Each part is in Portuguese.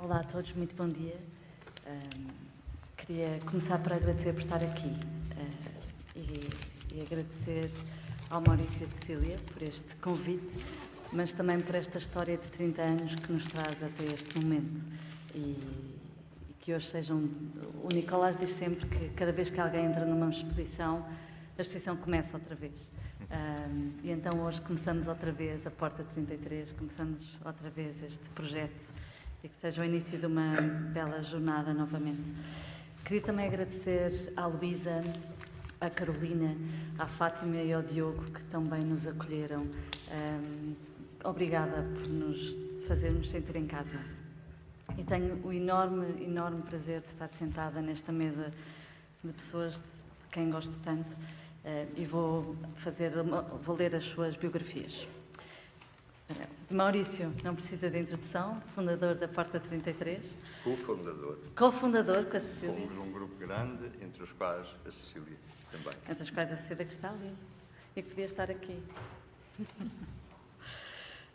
Olá a todos, muito bom dia. Um, queria começar por agradecer por estar aqui uh, e, e, agradecer ao Maurício e a Cecília por este convite, mas também por esta história de 30 anos que nos traz até este momento. E, e que hoje sejam. O Nicolás diz sempre que cada vez que alguém entra numa exposição, a exposição começa outra vez. Um, e então hoje começamos outra vez a Porta 33, começamos outra vez este projeto e que seja o início de uma bela jornada novamente. Queria também agradecer à Luísa, à Carolina, à Fátima e ao Diogo que também nos acolheram. Um, obrigada por nos fazermos sentir em casa. E tenho o enorme, enorme prazer de estar sentada nesta mesa de pessoas de quem gosto tanto uh, e vou fazer, vou ler as suas biografias. Maurício, não precisa de introdução, fundador da Porta 33. Co-fundador. Co-fundador com a Cecília. Fomos um grupo grande, entre os quais a Cecília também. Entre os quais a Cecília que está ali e que podia estar aqui.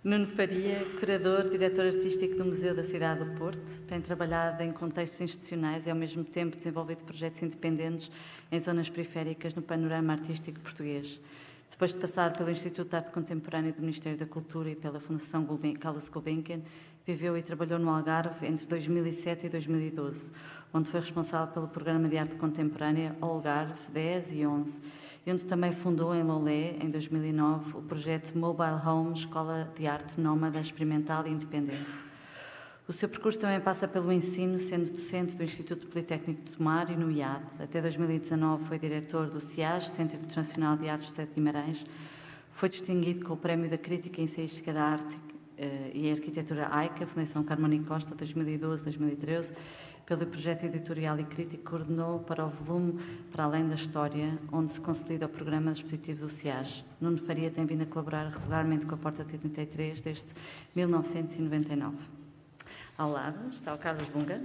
Nuno Faria, curador, diretor artístico do Museu da Cidade do Porto, tem trabalhado em contextos institucionais e, ao mesmo tempo, desenvolvido projetos independentes em zonas periféricas no panorama artístico português. Depois de passar pelo Instituto de Arte Contemporânea do Ministério da Cultura e pela Fundação Carlos Gulbenkian, viveu e trabalhou no Algarve entre 2007 e 2012, onde foi responsável pelo Programa de Arte Contemporânea Algarve 10 e 11, e onde também fundou em Lolé, em 2009, o projeto Mobile Home Escola de Arte Nómada Experimental e Independente. O seu percurso também passa pelo ensino, sendo docente do Instituto Politécnico de Tomar e no IAD. Até 2019 foi diretor do CIAS, Centro Internacional de Artes José de Guimarães. Foi distinguido com o Prémio da Crítica e Ensaística da Arte eh, e Arquitetura AICA, Fundação Carmoni Costa, 2012-2013, pelo projeto editorial e crítico que coordenou para o volume Para Além da História, onde se consolida o programa expositivo do CIAS. Nuno Faria tem vindo a colaborar regularmente com a Porta 33 desde 1999. Ao lado está o Carlos Bunga.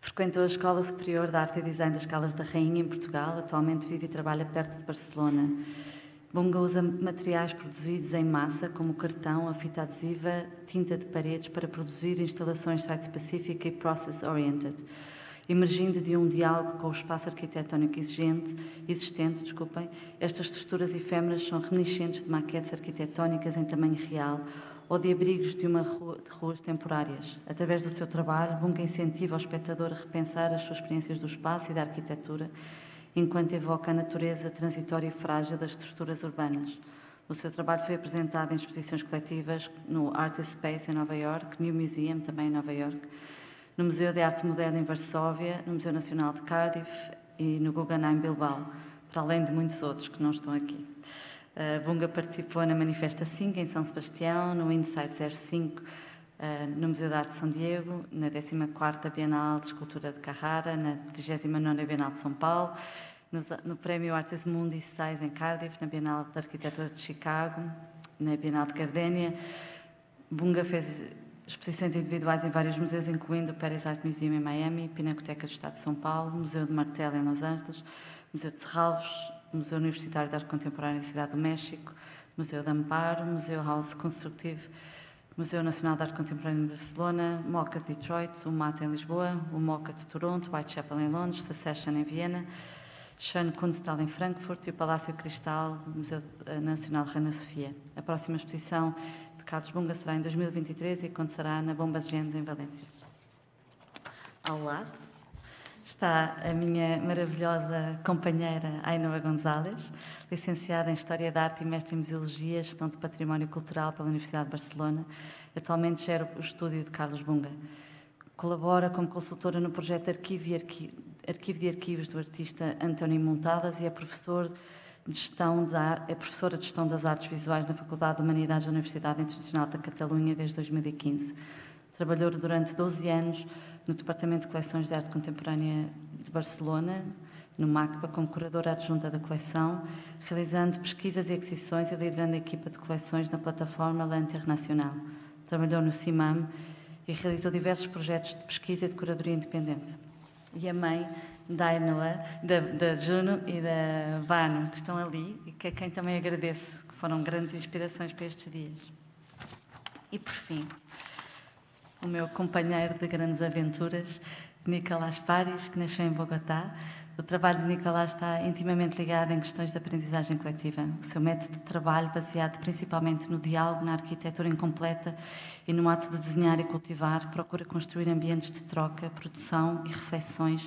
Frequentou a Escola Superior de Arte e Design das Calas da Rainha em Portugal. Atualmente vive e trabalha perto de Barcelona. Bunga usa materiais produzidos em massa, como cartão, a fita adesiva, tinta de paredes, para produzir instalações site-specific e process-oriented, emergindo de um diálogo com o espaço arquitetónico exigente, existente. Desculpem, estas estruturas efêmeras são reminiscentes de maquetes arquitetónicas em tamanho real, ou de abrigos de uma rua, de ruas temporárias. Através do seu trabalho, Bunga incentiva o espectador a repensar as suas experiências do espaço e da arquitetura, enquanto evoca a natureza transitória e frágil das estruturas urbanas. O seu trabalho foi apresentado em exposições coletivas no Artist Space em Nova York, New Museum também em Nova York, no Museu de Arte Moderna em Varsóvia, no Museu Nacional de Cardiff e no Guggenheim Bilbao, para além de muitos outros que não estão aqui. Bunga participou na Manifesta 5 em São Sebastião, no Insight 05 uh, no Museu de Arte de São Diego, na 14ª Bienal de Escultura de Carrara, na 29ª Bienal de São Paulo, no, Prémio Artes Mundi 6 em Cardiff, na Bienal de Arquitetura de Chicago, na Bienal de Gardenia. Bunga fez exposições individuais em vários museus, incluindo o Paris Art Museum em Miami, Pinacoteca do Estado de São Paulo, Museu de Martel em Los Angeles, Museu de Serralves, Museu Universitário de Arte Contemporânea Cidade do México, Museu de Amparo, Museu House Constructive, Museu Nacional de Arte Contemporânea em Barcelona, MoCA de Detroit, o MAT em Lisboa, o MoCA de Toronto, Whitechapel em Londres, Secession em Viena, Schöne Kunsthal em Frankfurt e o Palácio Cristal Museu Nacional de Reina Sofia. A próxima exposição de Carlos Bunga será em 2023 e acontecerá na Bombas Genes em Valência. Ao lado está a minha maravilhosa companheira Ainhoa Gonzalez, licenciada em História da Arte e mestre em Museologia, Gestão de Património Cultural pela Universidade de Barcelona. Atualmente gera o estúdio de Carlos Bunga. Colabora como consultora no projeto Arquivo, Arqui... Arquivo de Arquivos do artista António Montadas e é professor de gestão da... é professora de Gestão das Artes Visuais na Faculdade de Humanidades da Universidade Internacional da Catalunha desde 2015. Trabalhou durante 12 anos no Departamento de Coleções de Arte Contemporânea de Barcelona, no MACBA, como curadora adjunta da coleção, realizando pesquisas e aquisições e liderando a equipa de coleções na plataforma La Internacional. Trabalhou no CIMAM e realizou diversos projetos de pesquisa e de curadoria independente. E a mãe da Ainoa, da, da Juno e da Vano, que estão ali e que a quem também agradeço, que foram grandes inspirações para estes dias. E por fim, o meu companheiro de grandes aventuras, Nicolás Paris, que nasceu em Bogotá. O trabalho de Nicolás está intimamente ligado em questões de aprendizagem coletiva. O seu método de trabalho, baseado principalmente no diálogo, na arquitetura incompleta e no ato de desenhar e cultivar, procura construir ambientes de troca, produção e reflexões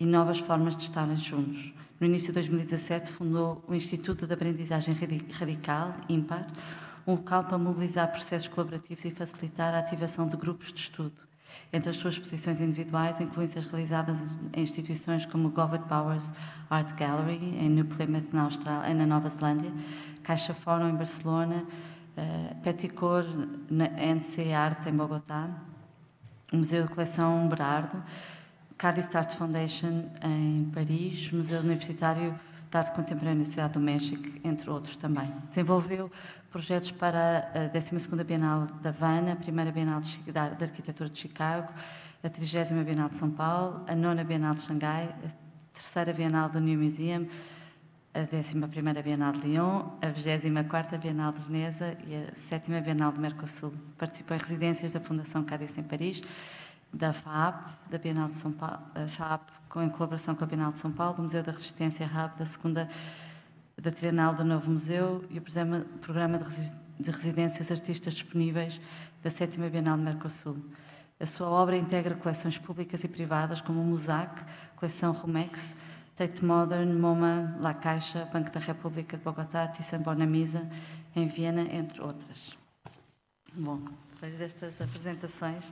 e novas formas de estarem juntos. No início de 2017, fundou o Instituto de Aprendizagem Radical, IMPAR, um local para mobilizar processos colaborativos e facilitar a ativação de grupos de estudo. Entre as suas exposições individuais, incluem-se as realizadas em instituições como o Govert Powers Art Gallery, em New Plymouth, na, Austrália, na Nova Zelândia, Caixa Fórum, em Barcelona, uh, Peticor, na NC Arte, em Bogotá, Museu de Coleção Berardo, Cádiz Art Foundation, em Paris, Museu Universitário de Arte Contemporânea da Cidade do México, entre outros também. Desenvolveu projetos para a 12ª Bienal da Havana, a primeira Bienal de Arquitetura de Chicago, a 30 Bienal de São Paulo, a 9 Bienal de Xangai, a terceira Bienal do New Museum, a 11ª Bienal de Lyon, a 24ª Bienal de Veneza e a 7ª Bienal de Mercosul. Participou em residências da Fundação Cádiz em Paris, da FAAP, da Bienal de São Paulo, a FAAP em colaboração com a Bienal de São Paulo, do Museu da Resistência RAB, da segunda da Trienal do Novo Museu e o Programa de Residências Artistas Disponíveis da Sétima Bienal de Mercosul. A sua obra integra coleções públicas e privadas como o Mosaic, coleção Romex, Tate Modern, MoMA, La Caixa, Banco da República de Bogotá, Thyssen Bonamisa, em Viena, entre outras. Bom, depois destas apresentações,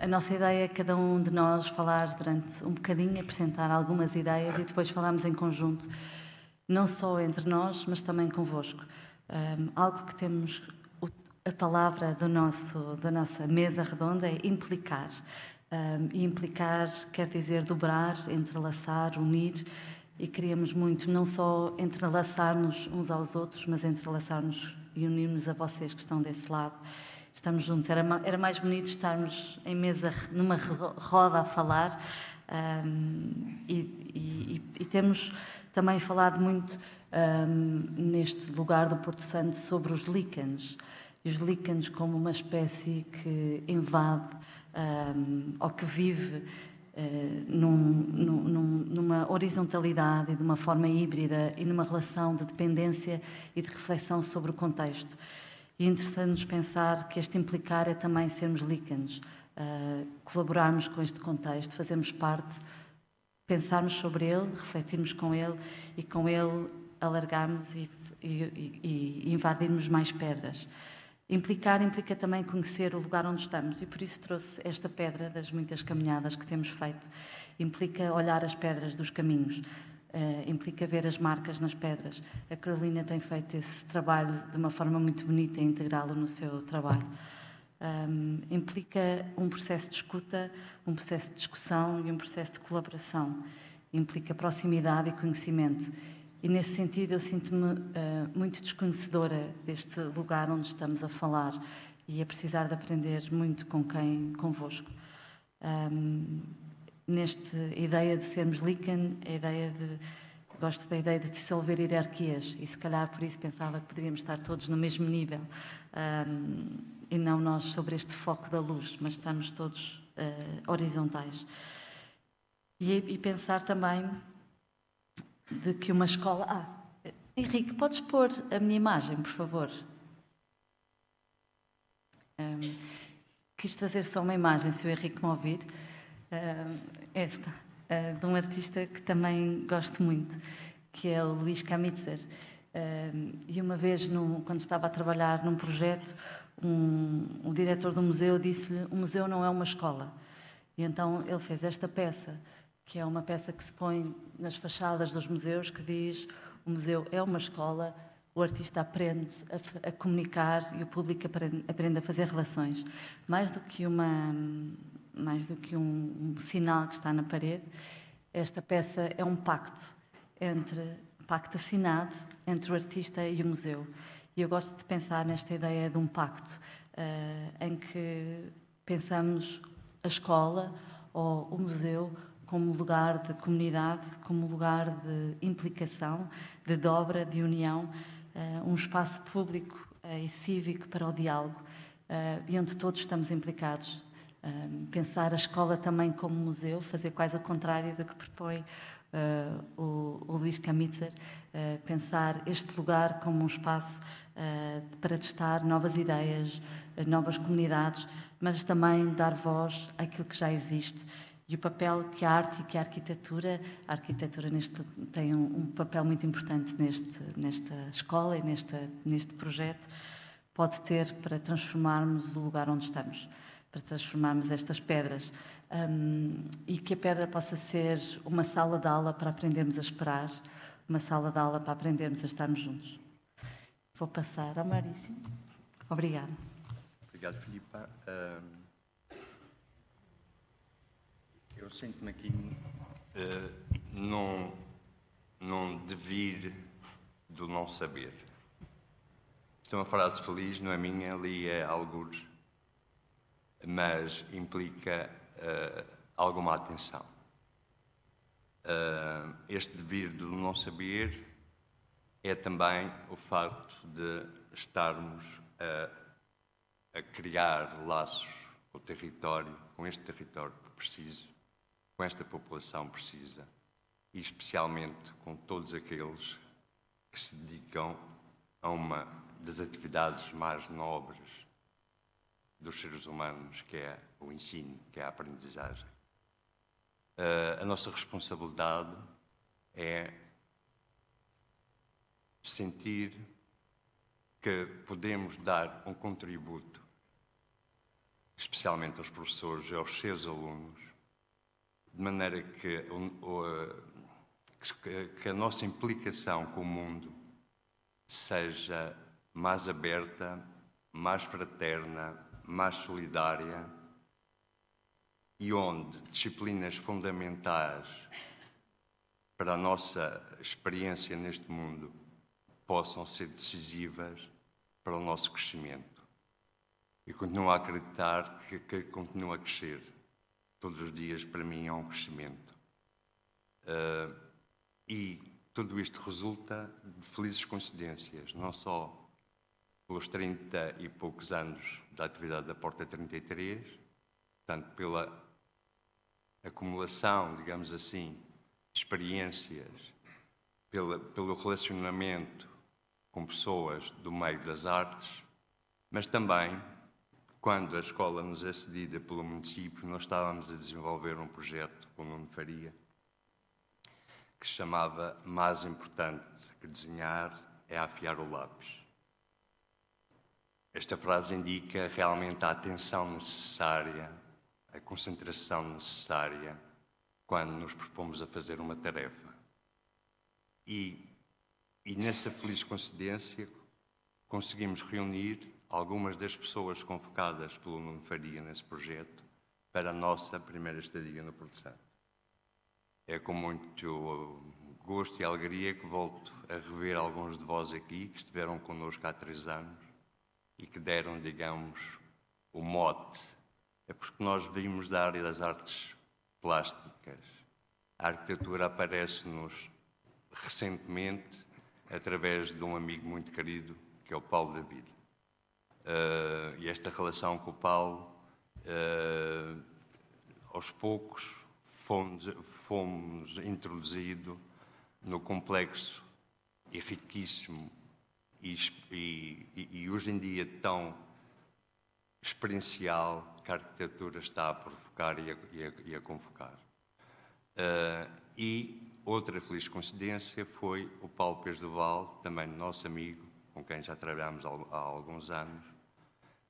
a nossa ideia é cada um de nós falar durante um bocadinho, apresentar algumas ideias e depois falarmos em conjunto não só entre nós, mas também convosco. Um, algo que temos, a palavra do nosso, da nossa mesa redonda é implicar. Um, e implicar quer dizer dobrar, entrelaçar, unir, e queríamos muito não só entrelaçar-nos uns aos outros, mas entrelaçar-nos e unir-nos a vocês que estão desse lado. Estamos juntos. Era, era mais bonito estarmos em mesa, numa roda a falar, um, e, e, e temos também falado muito um, neste lugar do Porto Santo sobre os líquenes. E os líquenes como uma espécie que invade um, ou que vive uh, num, num, numa horizontalidade e de uma forma híbrida e numa relação de dependência e de reflexão sobre o contexto. E é interessante-nos pensar que este implicar é também sermos líquenes, uh, colaborarmos com este contexto, fazermos parte pensarmos sobre ele, refletirmos com ele e com ele alargarmos e, e, e invadirmos mais pedras. Implicar implica também conhecer o lugar onde estamos e por isso trouxe esta pedra das muitas caminhadas que temos feito. Implica olhar as pedras dos caminhos, uh, implica ver as marcas nas pedras. A Carolina tem feito esse trabalho de uma forma muito bonita e integrá-lo no seu trabalho um, implica um processo de escuta, um processo de discussão e um processo de colaboração. Implica proximidade e conhecimento. E nesse sentido eu sinto-me uh, muito desconhecedora deste lugar onde estamos a falar e a precisar de aprender muito com quem convosco. Um, nesta ideia de sermos Lican, a ideia de gosto da ideia de dissolver hierarquias e se calhar por isso pensava que poderíamos estar todos no mesmo nível. Um, e não nós sobre este foco da luz, mas estamos todos uh, horizontais. E, e, pensar também de que uma escola. Ah, Henrique, podes pôr a minha imagem, por favor? Um, quis trazer só uma imagem, se o Henrique me ouvir. Um, esta, uh, de um artista que também gosto muito, que é o Luís Kamitzer. Um, e uma vez, quando estava a trabalhar num projeto, um, o diretor do museu disse-lhe: o museu não é uma escola. E então ele fez esta peça, que é uma peça que se põe nas fachadas dos museus, que diz: o museu é uma escola, o artista aprende a, a comunicar e o público aprende, aprende, a fazer relações. Mais do que uma, mais do que um, um sinal que está na parede, esta peça é um pacto entre pacto assinado entre o artista e o museu. E eu gosto de pensar nesta ideia de um pacto, uh, em que pensamos a escola ou o museu como lugar de comunidade, como lugar de implicação, de dobra, de união, uh, um espaço público uh, e cívico para o diálogo e onde todos estamos implicados. Pensar a escola também como museu, fazer quase ao contrário do que propõe uh, o, o Luís Camitzer, uh, pensar este lugar como um espaço uh, para testar novas ideias, novas comunidades, mas também dar voz àquilo que já existe. E o papel que a arte e que a arquitetura, a arquitetura neste, tem um, um, papel muito importante neste, nesta escola e neste, neste projeto, pode ter para transformarmos o lugar onde estamos, para transformarmos estas pedras um, e que a pedra possa ser uma sala de aula para aprendermos a esperar, uma sala de aula para aprendermos a estarmos juntos. Vou passar ao Maurício. Obrigada. Obrigado, Filipa. Um, eu sinto-me aqui uh, num, num devir do não saber. Isto é uma frase feliz, não é minha, ali é algures, mas implica uh, alguma atenção. Uh, este devir do não saber é também o facto de estarmos a, a criar laços com o território, com este território que preciso, com esta população precisa, e especialmente com todos aqueles que se dedicam a uma das atividades mais nobres dos seres humanos, que é o ensino, que é a aprendizagem. Uh, a nossa responsabilidade é sentir que podemos dar um contributo, especialmente aos professores e aos seus alunos, de maneira que, que a nossa implicação com o mundo seja mais aberta, mais fraterna, mais solidária e onde disciplinas fundamentais para a nossa experiência neste mundo possam ser decisivas para o nosso crescimento. E continuo a acreditar que, que continua a crescer. Todos os dias, para mim, é um crescimento. Uh, e tudo isto resulta de felizes coincidências, não só pelos 30 e poucos anos da atividade da Porta 33, portanto, pela acumulação, digamos assim, de experiências, pela, pelo relacionamento com pessoas do meio das artes, mas também, quando a escola nos é cedida pelo município, nós estávamos a desenvolver um projeto com o Nuno Faria, que se chamava Mais importante que desenhar é afiar o lápis. Esta frase indica realmente a atenção necessária, a concentração necessária quando nos propomos a fazer uma tarefa. E, e nessa feliz coincidência conseguimos reunir algumas das pessoas convocadas pelo Nuno Faria nesse projeto para a nossa primeira estadia no Porto. É com muito gosto e alegria que volto a rever alguns de vós aqui que estiveram connosco há três anos e que deram, digamos, o mote. É porque nós vimos da área das artes plásticas. A arquitetura aparece-nos recentemente através de um amigo muito querido, que é o Paulo David. Uh, e esta relação com o Paulo, uh, aos poucos, fomos, fomos introduzidos no complexo e riquíssimo e, e, e hoje em dia tão experiencial que a arquitetura está a provocar e a, e a, e a convocar. Uh, e outra feliz coincidência foi o Paulo Pires Duval, também nosso amigo, com quem já trabalhamos há, há alguns anos,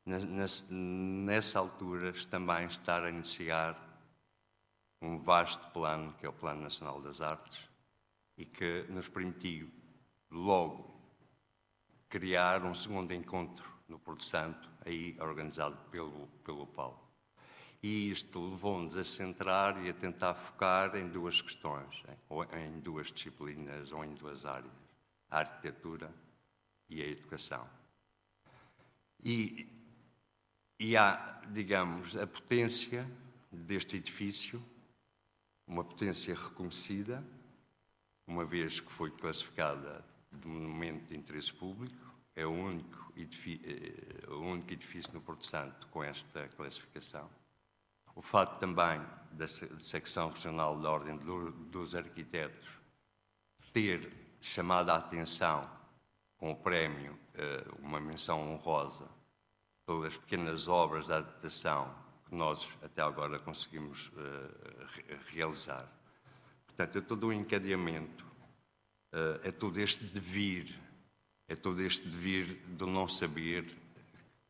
nessa, nessa altura também estar a iniciar um vasto plano, que é o Plano Nacional das Artes, e que nos permitiu logo criar um segundo encontro no Porto Santo, aí organizado pelo, pelo Paulo. E isto levou-nos a centrar e a tentar focar em duas questões, ou em duas disciplinas ou em duas áreas: a arquitetura e a educação. E, e há, digamos, a potência deste edifício, uma potência reconhecida, uma vez que foi classificada de monumento de interesse público, é o único edifício, eh, o único edifício no Porto Santo com esta classificação. O fato também da secção regional da Ordem dos Arquitetos ter chamado a atenção com o prémio, eh, uma menção honrosa, pelas pequenas obras de adaptação que nós até agora conseguimos realizar. Portanto, é todo um encadeamento, é todo este devir é todo este devir do não saber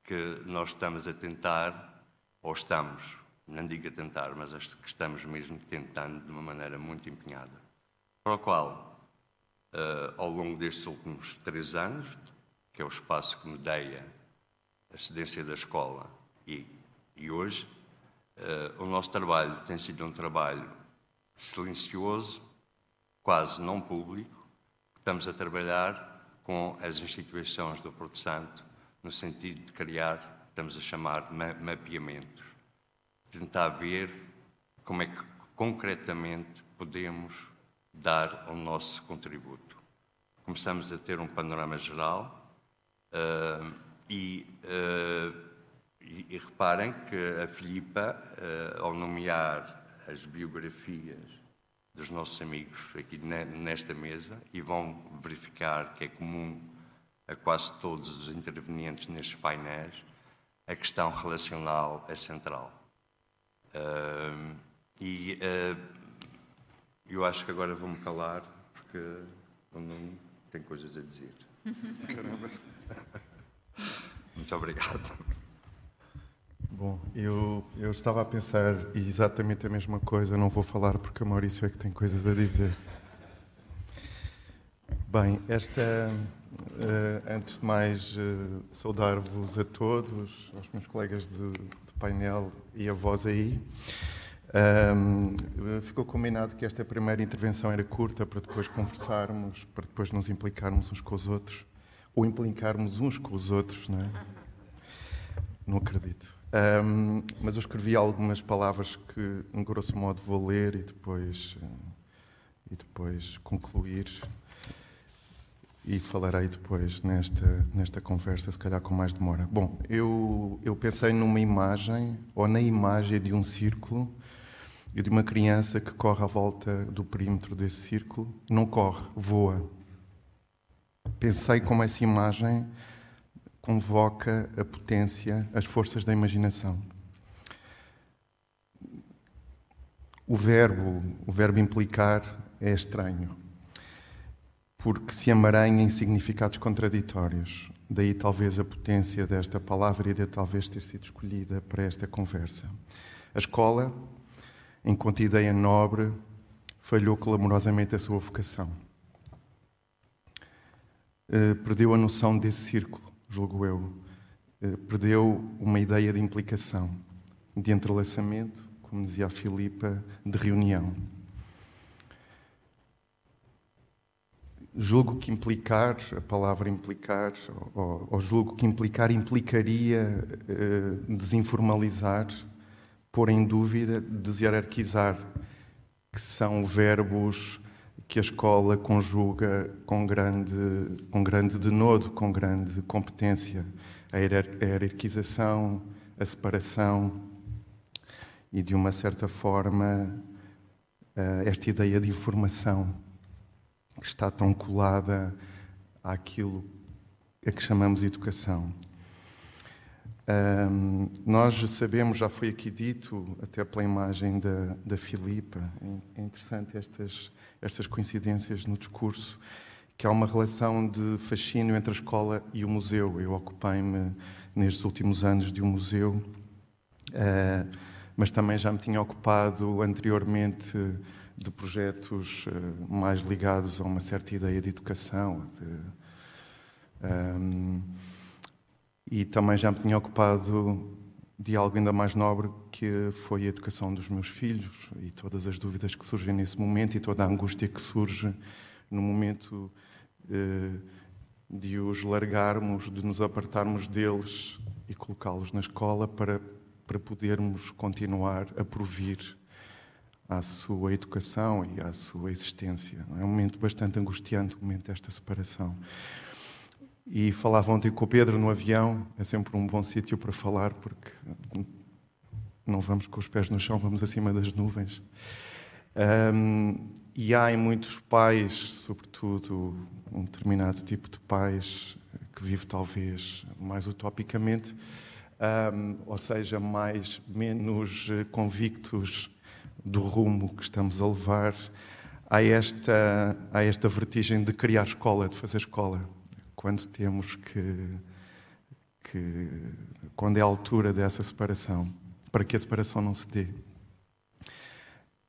que nós estamos a tentar, ou estamos, não digo a tentar, mas acho que estamos mesmo tentando de uma maneira muito empenhada. Para o qual, uh, ao longo destes últimos três anos, que é o espaço que me deia a cedência da escola e, e hoje, uh, o nosso trabalho tem sido um trabalho silencioso, quase não público, estamos a trabalhar com as instituições do Porto Santo, no sentido de criar, estamos a chamar ma mapeamentos, tentar ver como é que concretamente podemos dar o nosso contributo. Começamos a ter um panorama geral uh, e, uh, e, e, reparem que a Filipa, uh, ao nomear as biografias dos nossos amigos aqui nesta mesa e vão verificar que é comum a quase todos os intervenientes nestes painéis, a questão relacional é central. Uh, e uh, eu acho que agora vou-me calar, porque o Nuno tem coisas a dizer. Muito obrigado. Bom, eu, eu estava a pensar exatamente a mesma coisa, não vou falar porque o Maurício é que tem coisas a dizer. Bem, esta, uh, antes de mais, uh, saudar-vos a todos, aos meus colegas de, de painel e a vós aí. Um, ficou combinado que esta primeira intervenção era curta para depois conversarmos, para depois nos implicarmos uns com os outros, ou implicarmos uns com os outros, não é? Não acredito. Um, mas eu escrevi algumas palavras que, em grosso modo, vou ler e depois, e depois concluir. E falarei depois nesta, nesta conversa, se calhar com mais demora. Bom, eu, eu pensei numa imagem, ou na imagem de um círculo e de uma criança que corre à volta do perímetro desse círculo. Não corre, voa. Pensei como essa imagem convoca a potência, as forças da imaginação. O verbo, o verbo implicar é estranho, porque se emaranha em significados contraditórios. Daí talvez a potência desta palavra e de talvez ter sido escolhida para esta conversa. A escola, enquanto ideia nobre, falhou clamorosamente a sua vocação. Eh, perdeu a noção desse círculo julgo eu, eh, perdeu uma ideia de implicação, de entrelaçamento, como dizia a Filipa, de reunião. Julgo que implicar, a palavra implicar, ou, ou julgo que implicar implicaria eh, desinformalizar, pôr em dúvida, deshierarquizar, que são verbos que a escola conjuga com grande, com grande denodo, com grande competência, a hierarquização, a separação e, de uma certa forma, esta ideia de informação que está tão colada àquilo a que chamamos educação. Um, nós sabemos, já foi aqui dito, até pela imagem da, da Filipa, é interessante estas, estas coincidências no discurso, que há uma relação de fascínio entre a escola e o museu. Eu ocupei-me nestes últimos anos de um museu, uh, mas também já me tinha ocupado anteriormente de projetos uh, mais ligados a uma certa ideia de educação. De, um, e também já me tinha ocupado de algo ainda mais nobre que foi a educação dos meus filhos e todas as dúvidas que surgem nesse momento e toda a angústia que surge no momento eh, de os largarmos, de nos apartarmos deles e colocá-los na escola para, para podermos continuar a provir à sua educação e à sua existência. É um momento bastante angustiante, o momento desta separação. E falava ontem com o Pedro no avião, é sempre um bom sítio para falar, porque não vamos com os pés no chão, vamos acima das nuvens. Um, e há em muitos pais, sobretudo um determinado tipo de pais, que vive talvez mais utopicamente, um, ou seja, mais menos convictos do rumo que estamos a levar, há esta, há esta vertigem de criar escola, de fazer escola, quando temos que, que quando é a altura dessa separação, para que a separação não se dê.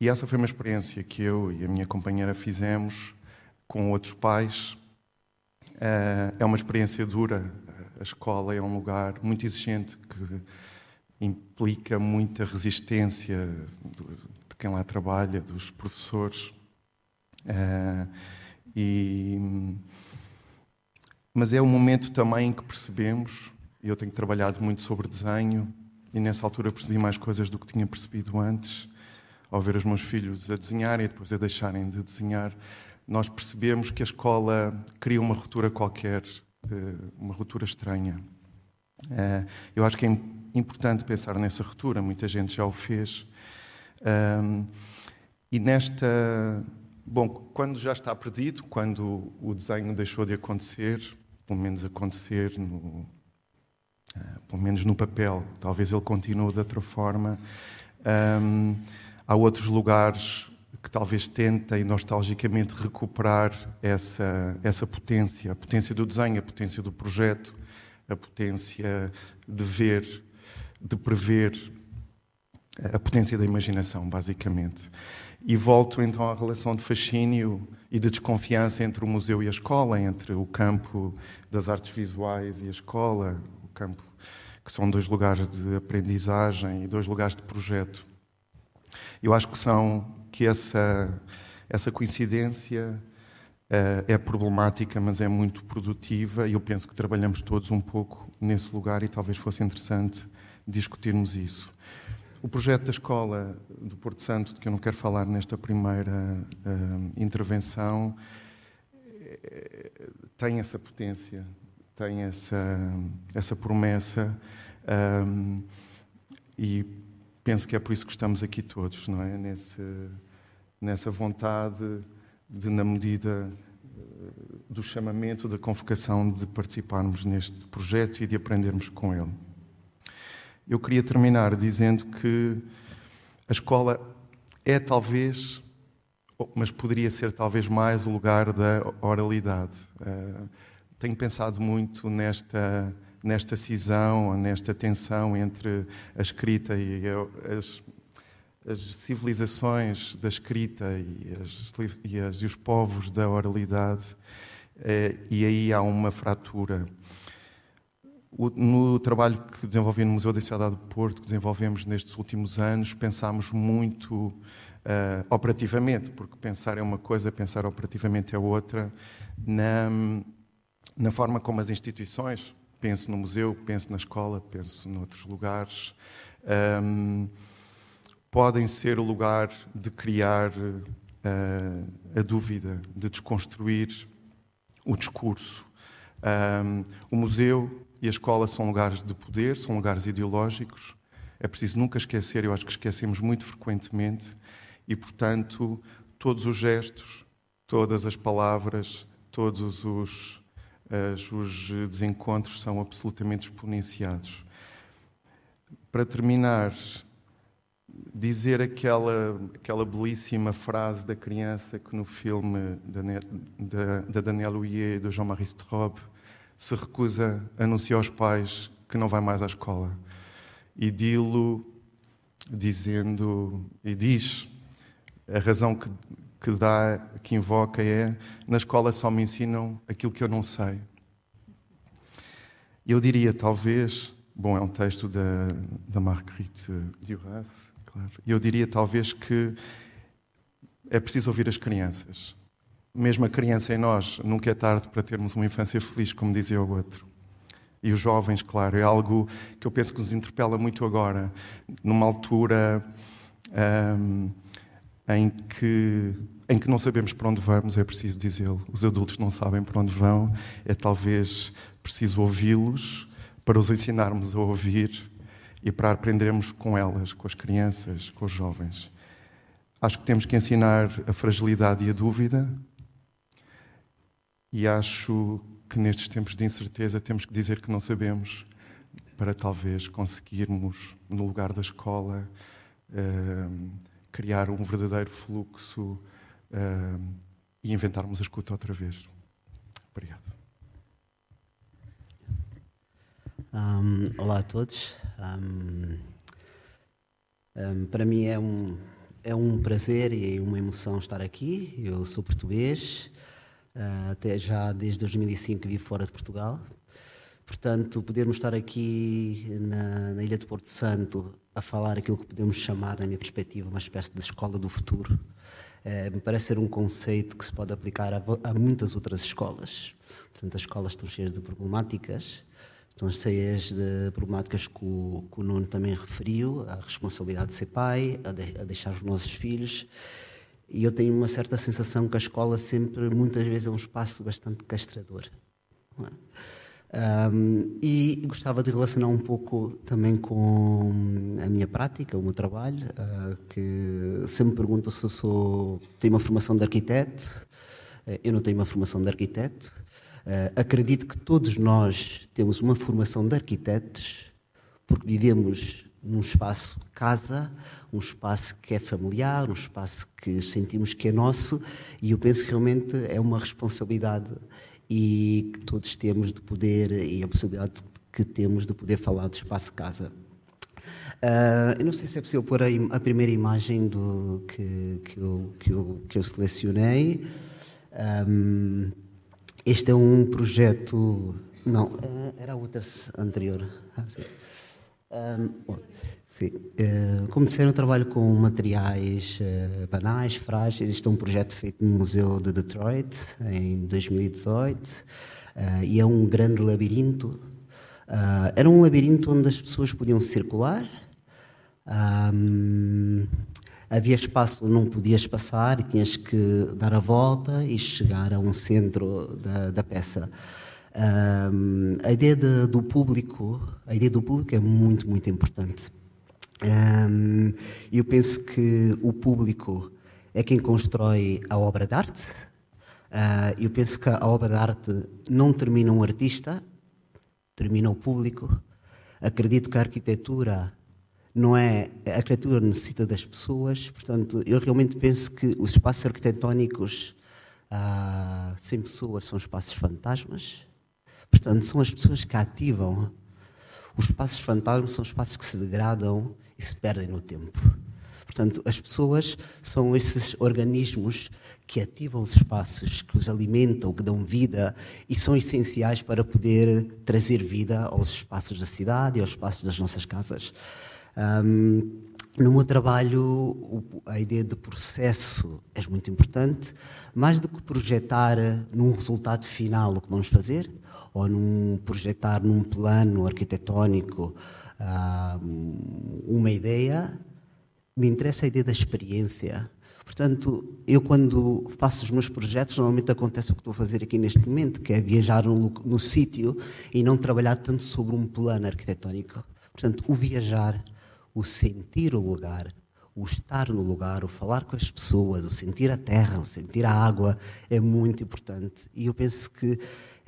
E essa foi uma experiência que eu e a minha companheira fizemos com outros pais. Eh, é uma experiência dura. A escola é um lugar muito exigente que implica muita resistência de quem lá trabalha, dos professores. Eh, e... Mas é um momento também em que percebemos, e eu tenho trabalhado muito sobre desenho, e nessa altura percebi mais coisas do que tinha percebido antes ao ver os meus filhos a desenharem e depois a deixarem de desenhar, nós percebemos que a escola cria uma ruptura qualquer, eh, uma ruptura estranha. Eh, eu acho que é importante pensar nessa ruptura, muita gente já o fez. E nesta. Bom, quando já está perdido, quando o desenho deixou de acontecer, pelo menos acontecer no, eh, pelo menos no papel, talvez ele continue de outra forma. Um, Há outros lugares que talvez tentem nostalgicamente recuperar essa, essa potência, a potência do desenho, a potência do projeto, a potência de ver, de prever, a potência da imaginação, basicamente. E volto então à relação de fascínio e de desconfiança entre o museu e a escola, entre o campo das artes visuais e a escola, o campo que são dois lugares de aprendizagem e dois lugares de projeto. Eu acho que são que essa essa coincidência uh, é problemática, mas é muito produtiva e eu penso que trabalhamos todos um pouco nesse lugar e talvez fosse interessante discutirmos isso. O projeto da escola do Porto Santo, de que eu não quero falar nesta primeira uh, intervenção, eh, tem essa potência, tem essa, essa promessa um, e penso que é por isso que estamos aqui todos, não é? Nesse, nessa vontade de, na medida eh, do chamamento, da convocação, de participarmos neste projeto e de aprendermos com ele. Eu queria terminar dizendo que a escola é talvez, mas poderia ser talvez mais o lugar da oralidade. Eh, tenho pensado muito nesta nesta cisão, nesta tensão entre a escrita e as, as civilizações da escrita e, as, e, as, e, os povos da oralidade, eh, e aí há uma fratura. No trabalho que desenvolvi no Museu da Cidade do Porto, que desenvolvemos nestes últimos anos, pensámos muito uh, operativamente, porque pensar é uma coisa, pensar operativamente é outra, na, na forma como as instituições, penso no museu, penso na escola, penso noutros lugares, um, podem ser o lugar de criar uh, a dúvida, de desconstruir o discurso. Um, o museu e a escola são lugares de poder, são lugares ideológicos. É preciso nunca esquecer, eu acho que esquecemos muito frequentemente, e, portanto, todos os gestos, todas as palavras, todos os os desencontros são absolutamente exponenciados. Para terminar, dizer aquela, aquela belíssima frase da criança que no filme da, da, da Danielle Houillet e do Jean-Marie Straub se recusa a anunciar aos pais que não vai mais à escola. E dilo dizendo, e diz, a razão que, que dá, que invoca é: na escola só me ensinam aquilo que eu não sei. Eu diria, talvez, bom, é um texto da, da Marguerite Duras, claro. Eu diria, talvez, que é preciso ouvir as crianças. Mesmo a criança em nós, nunca é tarde para termos uma infância feliz, como dizia o outro. E os jovens, claro, é algo que eu penso que nos interpela muito agora, numa altura. Um, em que em que não sabemos para onde vamos, é preciso dizê-lo. Os adultos não sabem para onde vão, é talvez preciso ouvi-los para os ensinarmos a ouvir e para aprendermos com elas, com as crianças, com os jovens. Acho que temos que ensinar a fragilidade e a dúvida, e acho que nestes tempos de incerteza temos que dizer que não sabemos para talvez conseguirmos, no lugar da escola, uh, criar um verdadeiro fluxo uh, e inventarmos a escuta outra vez. Obrigado. Um, olá a todos. Um, um, para mim é um, é um prazer e uma emoção estar aqui. Eu sou português, até já desde 2005 vivo fora de Portugal. Portanto, podermos estar aqui na, na Ilha de Porto Santo a falar aquilo que podemos chamar, na minha perspectiva, uma espécie de escola do futuro, uh, me parece ser um conceito que se pode aplicar a, a muitas outras escolas. Portanto, as escolas estão cheias de problemáticas, estão cheias de problemáticas que o, que o Nuno também referiu, a responsabilidade de ser pai, a, de, a deixar os nossos filhos. E eu tenho uma certa sensação que a escola sempre, muitas vezes, é um espaço bastante castrador. Não é? Um, e gostava de relacionar um pouco também com a minha prática, o meu trabalho, uh, que sempre me perguntam se eu sou, tenho uma formação de arquiteto. Uh, eu não tenho uma formação de arquiteto. Uh, acredito que todos nós temos uma formação de arquitetos, porque vivemos num espaço casa, um espaço que é familiar, um espaço que sentimos que é nosso, e eu penso que realmente é uma responsabilidade e que todos temos de poder, e a possibilidade que temos de poder falar do espaço casa. Uh, eu não sei se é possível pôr a, a primeira imagem do, que, que, eu, que, eu, que eu selecionei. Um, este é um projeto. Não, era a outra anterior. Ah, um, Sim. Uh, como disseram, eu trabalho com materiais uh, banais, frágeis. Este é um projeto feito no Museu de Detroit, em 2018, uh, eh, e é um grande labirinto. era um labirinto onde as pessoas podiam circular, um, havia espaço onde não podias passar e tinhas que dar a volta e chegar a um centro da, da peça. Um, a ideia de, do público, a ideia do público é muito, muito importante um, eu penso que o público é quem constrói a obra de arte. Uh, eu penso que a obra de arte não termina um artista, termina o público. Acredito que a arquitetura não é. A arquitetura necessita das pessoas, portanto, eu realmente penso que os espaços arquitetónicos uh, sem pessoas são espaços fantasmas. Portanto, são as pessoas que ativam. Os espaços fantasmas são espaços que se degradam e se perdem no tempo. Portanto, as pessoas são esses organismos que ativam os espaços, que os alimentam, que dão vida e são essenciais para poder trazer vida aos espaços da cidade e aos espaços das nossas casas. Um, no meu trabalho, a ideia de processo é muito importante, mais do que projetar num resultado final o que vamos fazer, ou num projetar num plano arquitetónico uma ideia, me interessa a ideia da experiência. Portanto, eu quando faço os meus projetos, normalmente acontece o que estou a fazer aqui neste momento, que é viajar no, no sítio e não trabalhar tanto sobre um plano arquitetónico. Portanto, o viajar, o sentir o lugar, o estar no lugar, o falar com as pessoas, o sentir a terra, o sentir a água é muito importante. E eu penso que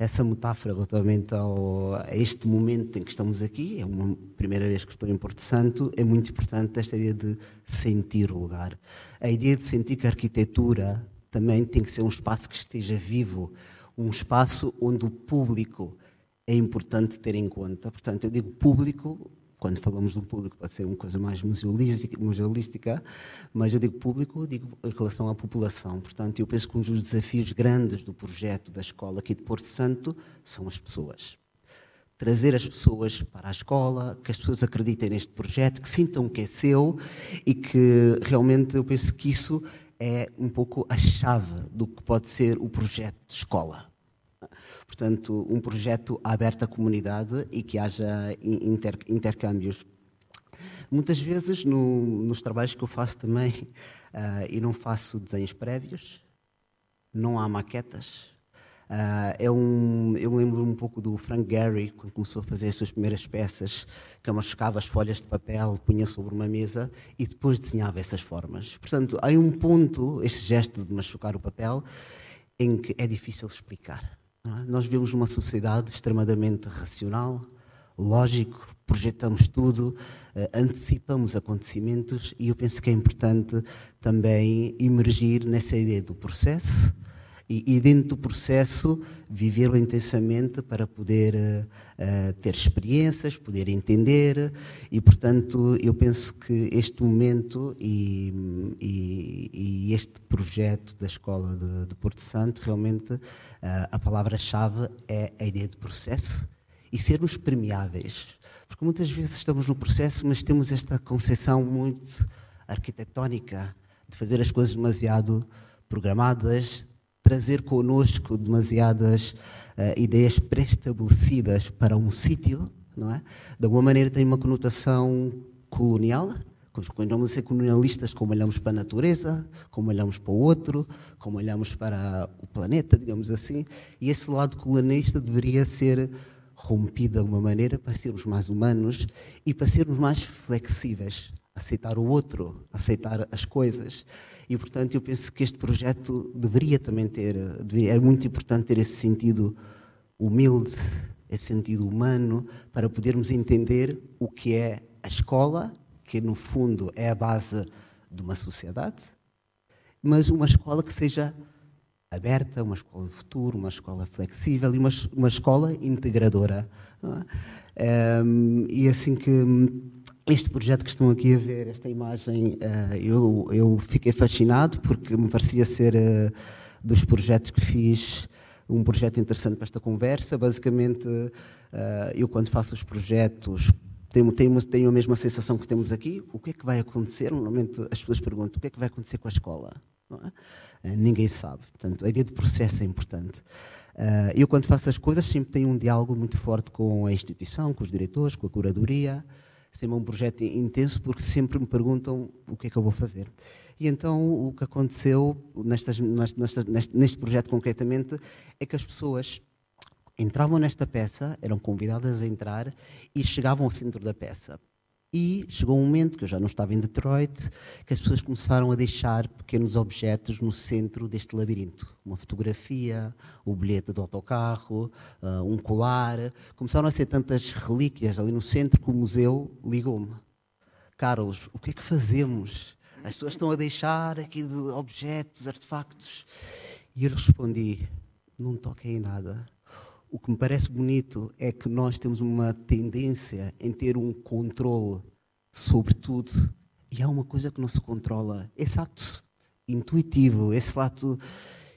essa metáfora relativamente ao, a este momento em que estamos aqui, é uma primeira vez que estou em Porto Santo, é muito importante esta ideia de sentir o lugar. A ideia de sentir que a arquitetura também tem que ser um espaço que esteja vivo, um espaço onde o público é importante ter em conta. Portanto, eu digo público quando falamos de um público, pode ser uma coisa mais museolística, mas eu digo público, eu digo em relação à população. Portanto, eu penso que um dos desafios grandes do projeto da escola aqui de Porto Santo são as pessoas. Trazer as pessoas para a escola, que as pessoas acreditem neste projeto, que sintam que é seu e que realmente eu penso que isso é um pouco a chave do que pode ser o projeto de escola. Portanto, um projeto aberto à comunidade e que haja inter, intercâmbios. Muitas vezes, no, nos trabalhos que eu faço também, uh, e não faço desenhos prévios, não há maquetas. Uh, é um, eu lembro um pouco do Frank Gehry, quando começou a fazer as suas primeiras peças, que machucava as folhas de papel, punha sobre uma mesa e depois desenhava essas formas. Portanto, há um ponto, este gesto de machucar o papel, em que é difícil explicar. É? Nós vivemos numa sociedade extremamente racional, lógico, projetamos tudo, uh, antecipamos acontecimentos e eu penso que é importante também emergir nessa ideia do processo e, dentro do processo vivê-lo intensamente para poder uh, ter experiências, poder entender e, portanto, eu penso que este momento e, e, e este projeto da Escola de, de Porto Santo, realmente a palavra-chave é a ideia de processo e sermos permeáveis. Porque muitas vezes estamos no processo, mas temos esta concepção muito arquitetónica de fazer as coisas demasiado programadas, trazer connosco demasiadas uh, ideias pré-estabelecidas para um sítio, não é? De alguma maneira tem uma conotação colonial, quando vamos ser colonialistas, como olhamos para a natureza, como olhamos para o outro, como olhamos para o planeta, digamos assim, e esse lado colonialista deveria ser rompido de alguma maneira para sermos mais humanos e para sermos mais flexíveis, aceitar o outro, aceitar as coisas. E, portanto, eu penso que este projeto deveria também ter, deveria, é muito importante ter esse sentido humilde, esse sentido humano, para podermos entender o que é a escola, que no fundo é a base de uma sociedade, mas uma escola que seja aberta, uma escola de futuro, uma escola flexível e uma, uma escola integradora. É? Um, e assim que este projeto que estão aqui a ver, esta imagem, uh, eu, eu fiquei fascinado porque me parecia ser uh, dos projetos que fiz um projeto interessante para esta conversa. Basicamente, uh, eu quando faço os projetos tenho, tenho, tenho, a mesma sensação que temos aqui. O que é que vai acontecer? Normalmente as pessoas perguntam o que é que vai acontecer com a escola. É? ninguém sabe. Portanto, a ideia de processo é importante. eu quando faço as coisas sempre tenho um diálogo muito forte com a instituição, com os diretores, com a curadoria sempre é um projeto intenso porque sempre me perguntam o que é que eu vou fazer. E então o que aconteceu nestas, nestas, neste, neste projeto concretamente é que as pessoas entravam nesta peça, eram convidadas a entrar e chegavam ao centro da peça. E chegou um momento que eu já não estava em Detroit, que as pessoas começaram a deixar pequenos objetos no centro deste labirinto. Uma fotografia, o bilhete do autocarro, uh, um colar. Começaram a ser tantas relíquias ali no centro que o museu ligou-me. Carlos, o que é que fazemos? As pessoas estão a deixar aqui de objetos, artefactos. E eu respondi: não toquem em nada o que me parece bonito é que nós temos uma tendência em ter um controle sobre tudo e há uma coisa que não se controla. Esse ato intuitivo, esse ato,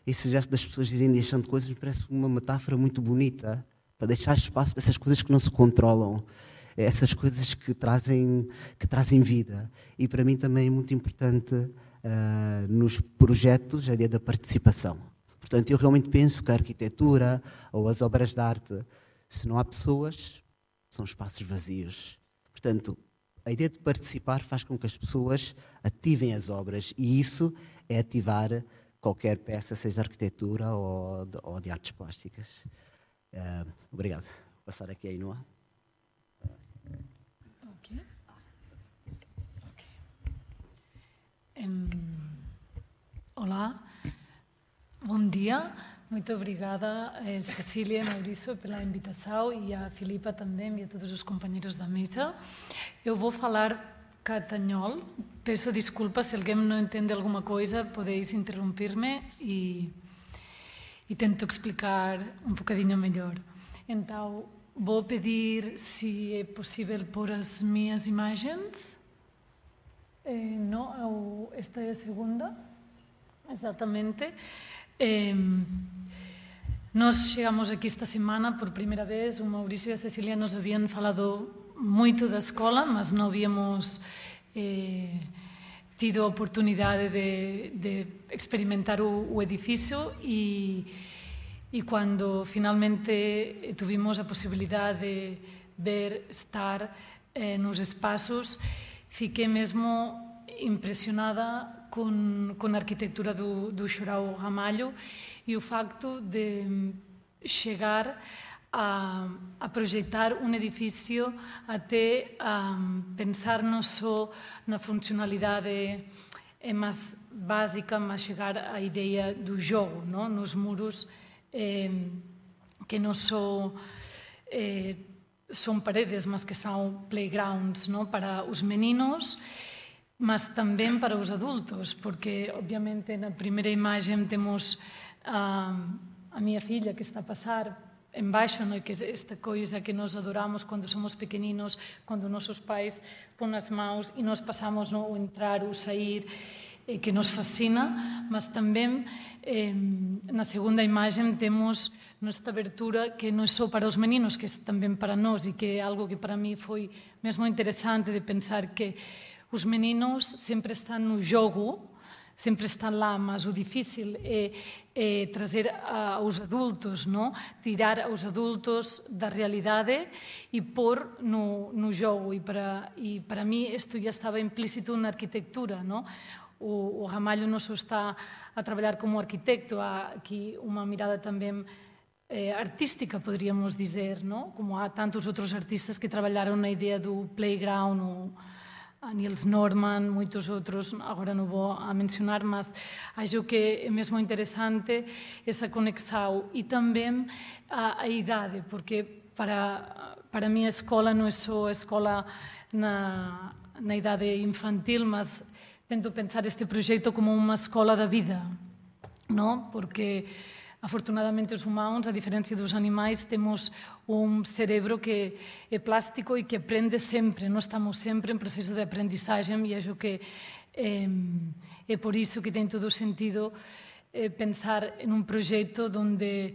esse gesto das pessoas irem deixando coisas, me parece uma metáfora muito bonita para deixar espaço para essas coisas que não se controlam, essas coisas que trazem, que trazem vida. E para mim também é muito importante uh, nos projetos a ideia da participação Portanto, eu realmente penso que a arquitetura ou as obras de arte, se não há pessoas, são espaços vazios. Portanto, a ideia de participar faz com que as pessoas ativem as obras e isso é ativar qualquer peça, seja arquitetura ou de, ou de artes plásticas. Uh, obrigado. Vou passar aqui a Inoa. Ok. Um, olá. Bom dia, muito obrigada, Cecília e Maurício, pela invitação e a Filipa também e a todos os companheiros da mesa. Eu vou falar catanhol. Peço desculpas se alguém não entende alguma coisa, podeis interromper-me e, e tento explicar um bocadinho melhor. Então, vou pedir se é possível pôr as minhas imagens. Eh, não, esta é a segunda, exatamente. Eh, nos chegamos aquí esta semana por primeira vez, o Mauricio e a Cecilia nos habían falado moito da escola, mas non habíamos eh, tido a oportunidade de, de experimentar o, o edificio e, e quando finalmente eh, tuvimos a posibilidad de ver, estar eh, nos espaços, fiquei mesmo impressionada com, a arquitetura do, do Ramalho e o facto de chegar a, a projetar um edifício até a pensar não só na funcionalidade é mais básica, mas chegar à ideia do jogo, não? nos muros eh, que não só eh, são paredes, mas que são playgrounds não? para os meninos, mas tamén para os adultos, porque obviamente na primeira imaxe temos a, a miña filla que está a pasar embaixo, no que esta coisa que nos adoramos quando somos pequeninos, quando nosos pais pon as mãos e nós pasamos no, o entrar, o sair, eh, que nos fascina, mas tamén eh, na segunda imaxe temos nesta abertura que non é só para os meninos, que é tamén para nós e que é algo que para mí foi mesmo interesante de pensar que os meninos sempre estão no jogo, sempre estão lá, mas o difícil é, é trazer aos adultos, não? tirar aos adultos da realidade e pôr no, no jogo. E para, e para mim isto já estava implícito na arquitetura. Não? O, o Ramalho não só está a trabalhar como arquitecto, há aqui uma mirada também eh, artística, poderíamos dizer, não? como há tantos outros artistas que trabalharam na ideia do playground, a Niels Norman, moitos outros, agora non vou a mencionar, mas acho que é mesmo interesante esa conexão e tamén a, a idade, porque para, para mí a escola non é só a escola na, na idade infantil, mas tento pensar este proxecto como unha escola da vida, non? porque Afortunadamente, os humanos, a diferencia dos animais, temos un cerebro que é plástico e que aprende sempre. Nós estamos sempre en proceso de aprendizagem e acho que é, é por iso que tem todo sentido eh, pensar en un proxecto onde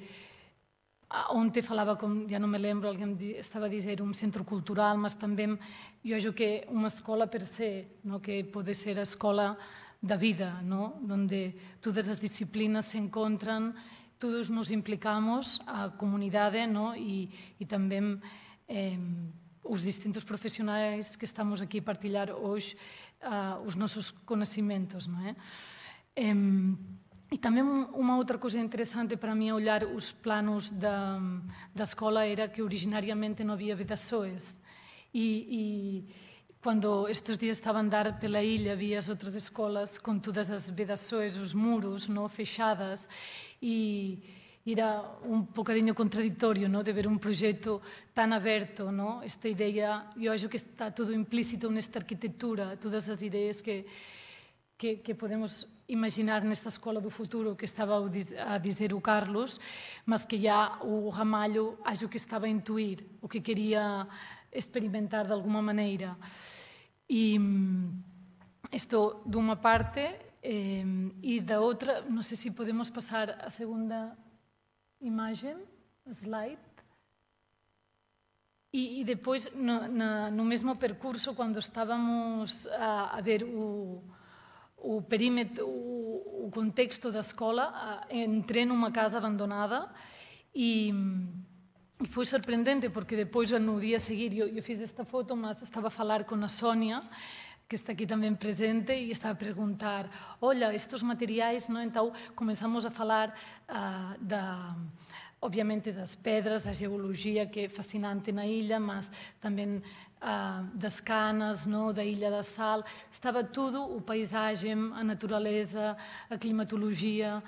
onde falaba con, já non me lembro, alguén estaba a dizer un centro cultural, mas tamén eu acho que unha escola per se, no? que pode ser a escola da vida, no? onde todas as disciplinas se encontran todos nos implicamos, a comunidade no? e, e tamén eh, os distintos profesionais que estamos aquí a partillar hoxe uh, os nosos conhecimentos. Non é? Eh, e tamén unha outra cosa interesante para mí olhar os planos da, da escola era que originariamente non había vedações. E, e Cando estes días estaba a andar pela ilha, vi as outras escolas con todas as vedações, os muros no, fechadas, e era un bocadinho contradictorio no, de ver un proxecto tan aberto, no? esta ideia, eu acho que está todo implícito nesta arquitectura, todas as ideas que, que, que podemos imaginar nesta escola do futuro que estaba a dizer o Carlos, mas que já o Ramalho acho que estava a intuir o que queria experimentar de alguma maneira. E isto de uma parte eh, e da outra, não sei se podemos passar a segunda imagem, slide. E, e depois, no, na, no mesmo percurso, quando estávamos a, a ver o, o perímetro, o, o contexto da escola, entrei numa casa abandonada e E foi sorprendente porque depois, no dia seguir, eu, eu fiz esta foto, mas estava a falar com a Sónia, que está aqui também presente, e estava a perguntar, olha, estes materiais, não? então começamos a falar uh, da obviamente das pedras, da geologia que é fascinante na ilha, mas também uh, das canas, não? da Ilha da Sal. Estava tudo, o paisagem, a natureza, a climatologia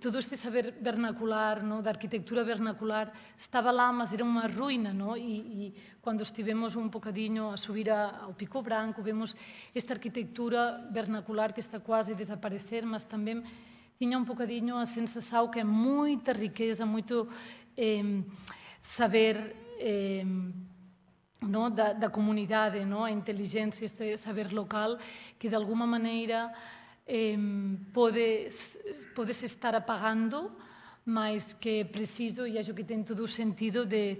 todo este saber vernacular, no, da arquitectura vernacular, estaba lá, mas era unha ruína, no? e, cando estivemos un bocadinho a subir a, ao Pico Branco, vemos esta arquitectura vernacular que está quase a desaparecer, mas tamén tiña un bocadinho a sensação que é moita riqueza, moito eh, saber eh, no, da, da comunidade, no? a inteligência, este saber local, que de alguma maneira eh, podes, podes estar apagando, mas que é preciso, e acho que ten todo o sentido, de,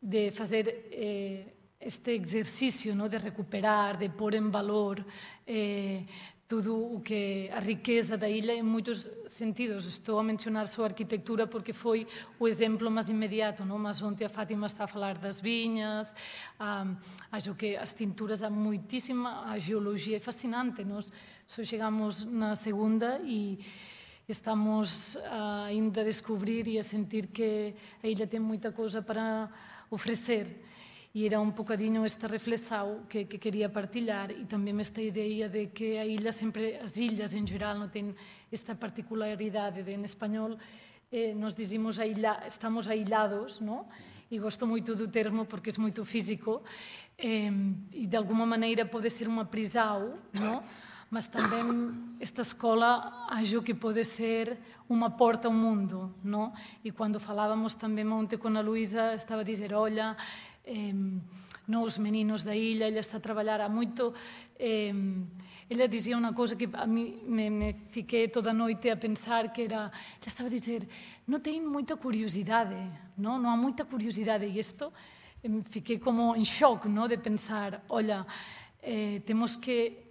de fazer eh, este exercicio no? de recuperar, de pôr en valor eh, tudo o que a riqueza da ilha en moitos sentidos. Estou a mencionar só a arquitectura porque foi o exemplo máis inmediato, non? mas onte a Fátima está a falar das viñas, ah, acho que as tinturas, há moitísima a geologia é fascinante, nós só chegamos na segunda e estamos ainda a descobrir e a sentir que a ilha tem muita coisa para oferecer. E era um bocadinho esta reflexão que, que queria partilhar e também esta ideia de que a ilha sempre, as ilhas em geral, não têm esta particularidade de, em espanhol, eh, nós dizemos ailha, estamos aislados, não? E gosto muito do termo porque é muito físico eh, e de alguma maneira pode ser uma prisão, não? Mas também esta escola acho que pode ser uma porta ao mundo, não? E quando falávamos também ontem com a Luísa, estava a dizer, olha, eh, nos meninos da ilha, ela está a trabalhar há muito. Eh, ela dizia uma coisa que a mim me, me fiquei toda a noite a pensar, que era, ela estava a dizer, não tem muita curiosidade, não, não há muita curiosidade. E isto fiquei como em choque, não, de pensar, olha, eh, temos que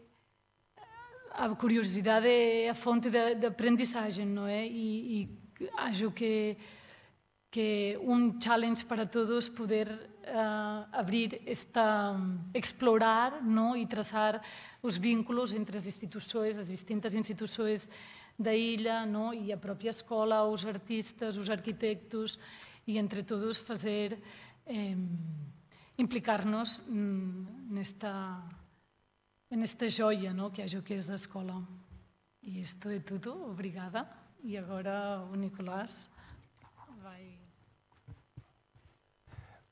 a curiosidade é a fonte de, de aprendizagem, não é? E, e acho que que um challenge para todos poder uh, abrir esta, explorar não, e traçar os vínculos entre as instituições, as distintas instituições da ilha não, e a própria escola, os artistas, os arquitetos e entre todos fazer eh, implicar-nos nesta nesta joia não, que acho que é da escola. E isto é. Obrigada. E agora o Nicolás vai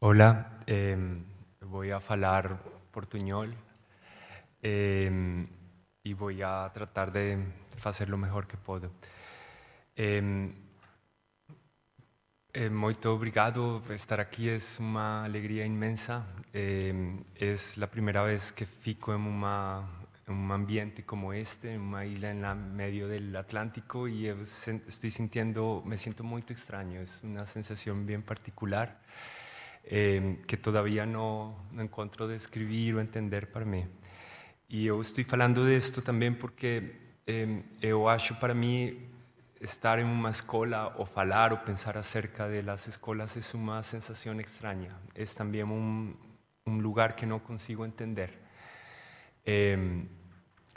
Hola, eh, voy a falar portuñol eh, e vou a tratar de fazer o melhor que posso. Eh, eh, muito obrigado estar aqui, é uma alegria imensa. É a primeira vez que fico em uma um ambiente como este, uma ilha no meio do Atlântico e eu estou sentindo, me sinto muito estranho, é uma sensação bem particular. eh, que todavía no, no encuentro de escribir o entender para mí. E eu estou falando disto também porque eh, eu acho para mim estar em uma escola ou falar ou pensar acerca de las escolas é uma sensação extraña. É também um, um lugar que não consigo entender. Eh,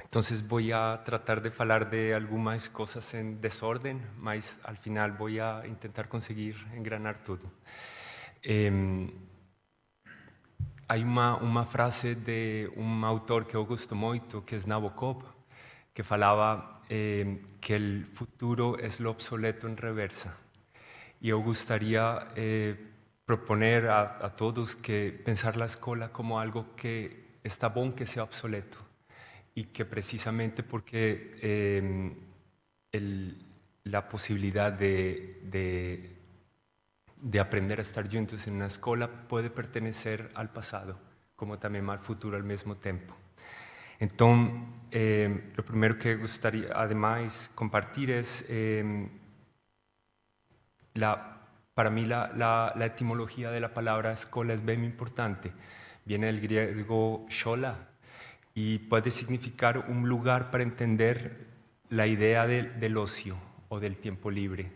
entonces voy a tratar de falar de algumas coisas em desordem, mas al final voy a intentar conseguir engranar tudo. Eh, hay uma, uma frase de um autor que eu gosto muito, que é Nabokov, que falava eh, que o futuro é o obsoleto em reversa. E eu gostaria eh, proponer a, todos que pensar a escola como algo que está bom que seja obsoleto e que precisamente porque el, la posibilidad de, de de aprender a estar juntos en una escuela puede pertenecer al pasado, como también al futuro al mismo tiempo. Entonces, eh, lo primero que gustaría además compartir es, eh, para mí la, etimología de la palabra escuela es bien importante. Viene del griego shola y puede significar un lugar para entender la idea de, del ocio o del tiempo libre.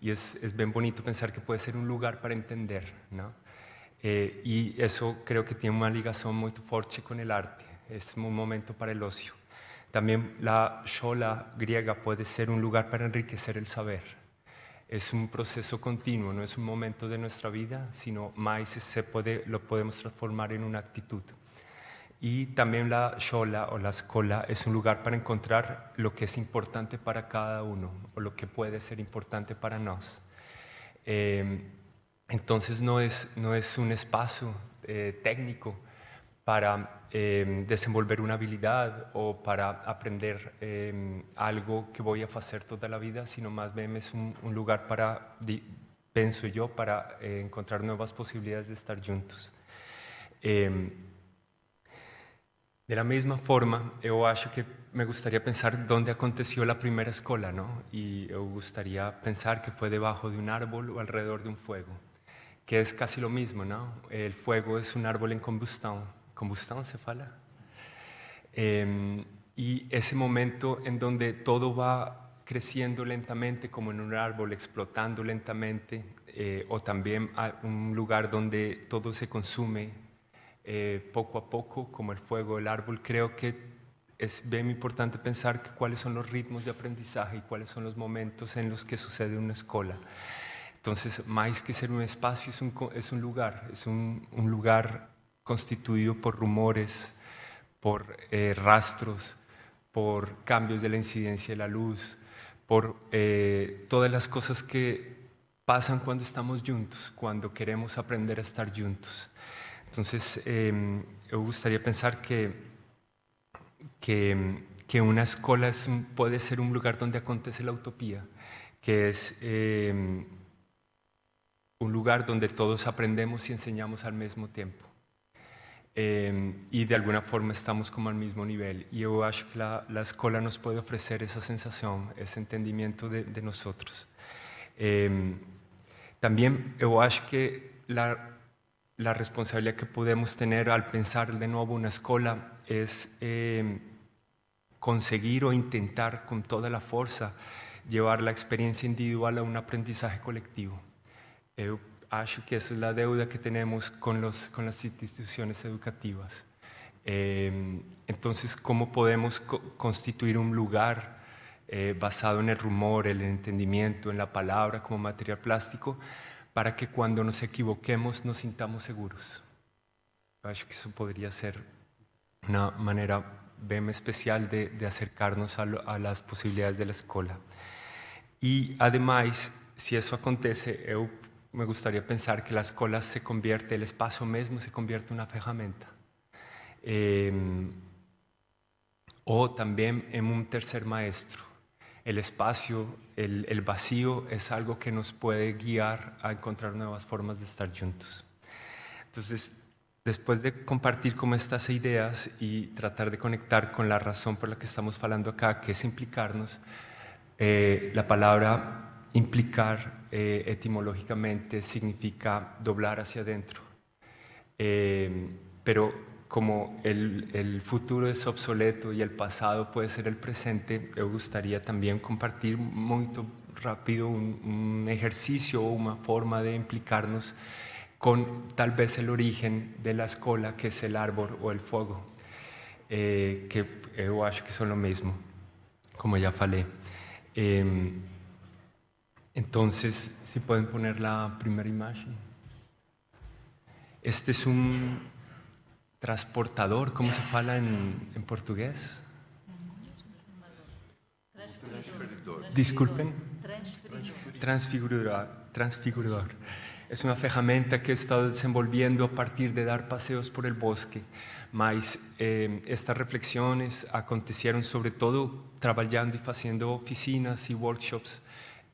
Y es, es, bien bonito pensar que puede ser un lugar para entender, ¿no? Eh, y eso creo que tiene una ligación muy fuerte con el arte, es un momento para el ocio. También la shola griega puede ser un lugar para enriquecer el saber. Es un proceso continuo, no es un momento de nuestra vida, sino más se puede, lo podemos transformar en una actitud. Y también la shola o la escola es un lugar para encontrar lo que es importante para cada uno o lo que puede ser importante para nos. Eh, entonces no es, no es un espacio eh, técnico para eh, desenvolver una habilidad o para aprender eh, algo que voy a hacer toda la vida, sino más bien es un, un lugar para, pienso yo, para eh, encontrar nuevas posibilidades de estar juntos. Eh, de la mesma forma, eu acho que me gustaría pensar dónde aconteció la primera escola, ¿no? Y eu gustaría pensar que fue debajo de un árbol o alrededor de un fuego, que es casi lo mismo, ¿no? El fuego es un árbol en combustión. ¿Combustión se fala? Eh, y ese momento en donde todo va creciendo lentamente como en un árbol, explotando lentamente, eh, o también un lugar donde todo se consume eh, poco a poco, como el fuego del árbol, creo que es bien importante pensar que cuáles son los ritmos de aprendizaje y cuáles son los momentos en los que sucede una escuela. Entonces, más que ser un espacio, es un, es un lugar, es un, un, lugar constituido por rumores, por eh, rastros, por cambios de la incidencia de la luz, por eh, todas las cosas que pasan cuando estamos juntos, cuando queremos aprender a estar juntos. Entonces, eh, me gustaría pensar que, que, una escuela puede ser un lugar donde acontece la utopía, que es eh, un lugar donde todos aprendemos y enseñamos al mismo tiempo. Eh, y de alguna forma estamos como al mismo nivel. Y yo acho que la, la escuela nos puede ofrecer esa sensación, ese entendimiento de, de nosotros. Eh, también yo acho que la, la, responsabilidad que podemos tener al pensar de nuevo una escuela es eh, conseguir o intentar con toda la fuerza llevar la experiencia individual a un aprendizaje colectivo. Yo acho que esa es la deuda que tenemos con, los, con las instituciones educativas. Eh, entonces, ¿cómo podemos co constituir un lugar eh, basado en el rumor, el entendimiento, en la palabra como material plástico, para que cuando nos equivoquemos nos sintamos seguros? Acho que eso podría ser una manera bien especial de, de acercarnos a, lo, a las posibilidades de la escuela. Y además, si eso acontece, eu me gustaría pensar que la escuela se convierte, el espacio mismo se convierte en una ferramenta. Eh, o también en un tercer maestro. El espacio, el, el, vacío es algo que nos puede guiar a encontrar nuevas formas de estar juntos. Entonces, después de compartir como estas ideas y tratar de conectar con la razón por la que estamos hablando acá, que es implicarnos, eh, la palabra implicar eh, etimológicamente significa doblar hacia adentro. Eh, pero como el, futuro es obsoleto y el pasado puede ser el presente, me gustaría también compartir muy rápido un, ejercicio o una forma de implicarnos con tal vez el origen de la escuela, que es el árbol o el fuego, eh, que yo acho que son lo mismo, como ya falei. Entonces, si pueden poner la primera imagen. Este es un transportador, ¿cómo se fala en, en portugués? Disculpen. Transfigurador. Transfigurador. Es una ferramenta que he estado desenvolviendo a partir de dar paseos por el bosque, mas eh, estas reflexiones acontecieron sobre todo trabajando y haciendo oficinas y workshops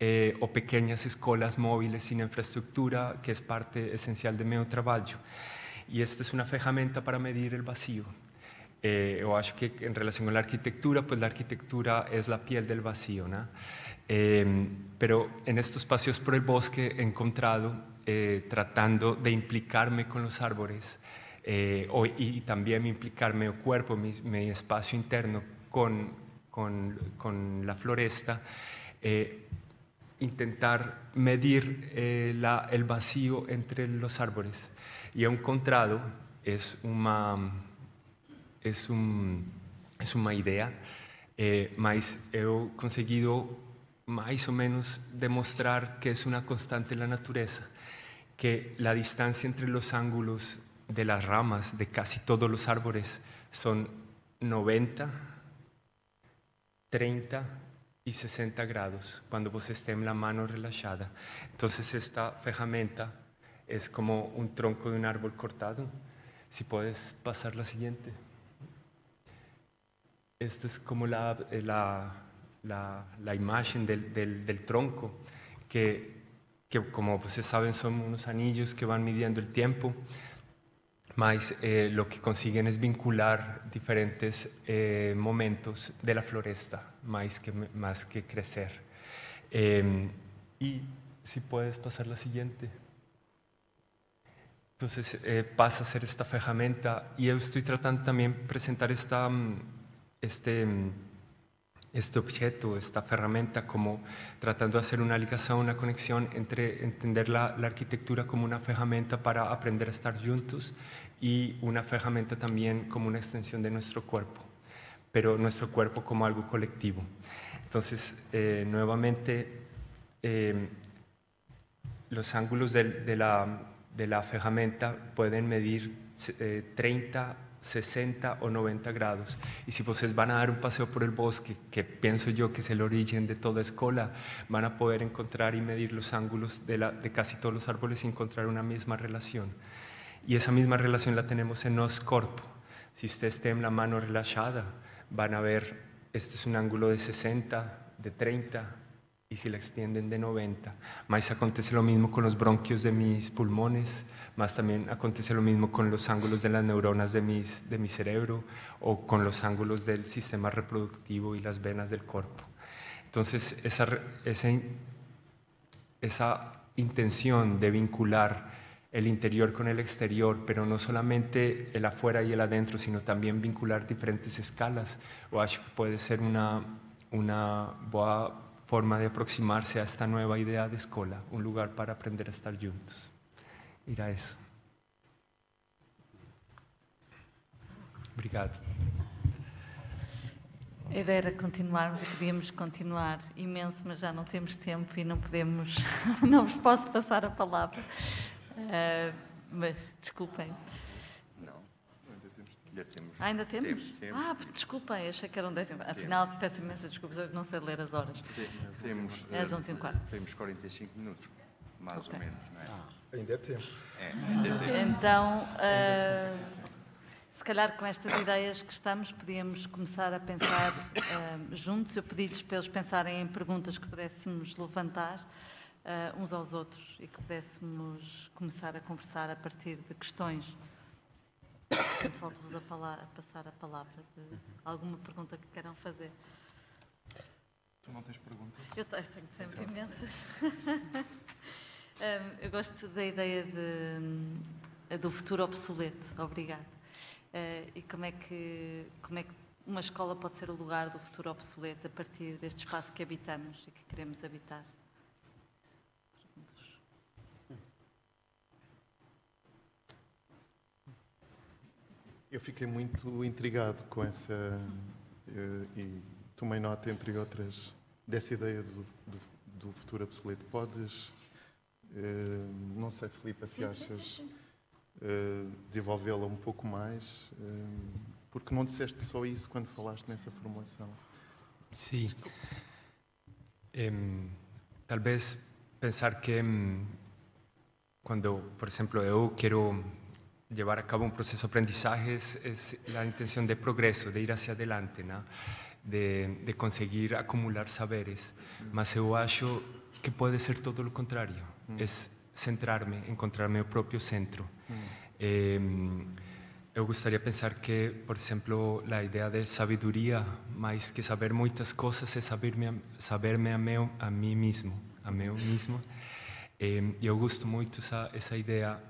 eh, o pequeñas escolas móviles sin infraestructura, que es parte esencial de mi trabajo. Y esta es una ferramenta para medir el vacío. Eh, yo acho que en relación con la arquitectura, pues la arquitectura es la piel del vacío, ¿no? Eh, pero en estos paseos por el bosque he encontrado, eh, tratando de implicarme con los árboles, eh, y también implicarme el cuerpo, mi, mi espacio interno con, con, con la floresta, eh, intentar medir eh, el vacío entre los árboles. Y he encontrado, es una, es un, es una idea, eh, he conseguido más o menos demostrar que es una constante en la naturaleza, que la distancia entre los ángulos de las ramas de casi todos los árboles son 90, 30 y 60 grados cuando vos esté en la mano relajada. Entonces esta ferramenta es como un tronco de un árbol cortado. Si puedes pasar la siguiente. Esta es como la, la, la, la imagen del, del, del, tronco, que, que como ustedes saben son unos anillos que van midiendo el tiempo. Mas eh, lo que consiguen es vincular diferentes eh, momentos de la floresta, más que, más que crecer. Eh, y si puedes pasar la siguiente. Entonces pasa a ser esta ferramenta y yo estoy tratando también presentar esta, este, este objeto, esta ferramenta, como tratando de hacer una ligación, una conexión entre entender la, la arquitectura como una ferramenta para aprender a estar juntos y una ferramenta también como una extensión de nuestro cuerpo, pero nuestro cuerpo como algo colectivo. Entonces, eh, nuevamente, eh, los ángulos de, la, de ferramenta pueden medir eh, 30, 60 o 90 grados. Y si ustedes van a dar un paseo por el bosque, que pienso yo que es el origen de toda escuela, van a poder encontrar y medir los ángulos de casi todos los árboles y encontrar una misma relación. Y esa misma relación la tenemos en los corpo. Si ustedes tienen la mano relajada, van a ver, este es un ángulo de 60, de 30, y si la extienden de 90. Más acontece lo mismo con los bronquios de mis pulmones, más también acontece lo mismo con los ángulos de las neuronas de, mis, de mi cerebro o con los ángulos del sistema reproductivo y las venas del cuerpo. Entonces, esa, esa esa intención de vincular el interior con el exterior, pero no solamente el afuera y el adentro, sino también vincular diferentes escalas, o acho que puede ser una, una boa forma de aproximarse a esta nueva idea de escola, un lugar para aprender a estar juntos. Era eso. Obrigado. A ideia era continuarmos e podíamos continuar imenso, mas já não temos tempo e não podemos, não vos posso passar a palavra. Ah, mas desculpem. Não, ainda temos. Já temos Ah, ainda temos? Temos, temos. Ah, desculpem, achei que eram 10 e Afinal, peço imensa desculpas, não sei ler as horas. Te- Temos, É às eh, 11 e um quarto. temos 45 minutos, mais Ok. ou menos, não é? Ainda é tempo. É, ainda temos. Então, ah, se calhar com estas ideias que estamos, podíamos começar a pensar ah, juntos. Eu pedi-lhes para eles pensarem em perguntas que pudéssemos levantar ah, uns aos outros e que pudéssemos começar a conversar a partir de questões. Volto-vos a, a passar a palavra de alguma pergunta que queiram fazer. Tu não tens perguntas? Eu tenho, tenho sempre imensas. Hum, eu gosto da ideia de, hum, do futuro obsoleto. Obrigada. Eh, e como é, que, como é que uma escola pode ser o lugar do futuro obsoleto a partir deste espaço que habitamos e que queremos habitar? Eu fiquei muito intrigado com essa. eh, e tomei nota, entre outras, dessa ideia do, do, do futuro obsoleto. Podes. eh, não sei, Filipe, se achas. eh, desenvolvê-la um pouco mais. porque não disseste só isso quando falaste nessa formulação. Sí. Em, tal vez pensar que em, cuando, por ejemplo, yo quiero llevar a cabo un proceso de aprendizaje es, es la intención de progreso, de ir hacia adelante, ¿no? de, de conseguir acumular saberes. Mas yo acho que puede ser todo lo contrario, es centrarme, encontrar mi propio centro. Em, eu gostaria de pensar que, por exemplo, a ideia de sabedoria, mais que saber muitas coisas, é saber-me a, meu, a mim mesmo, a meu mesmo. E eu gosto muito essa essa ideia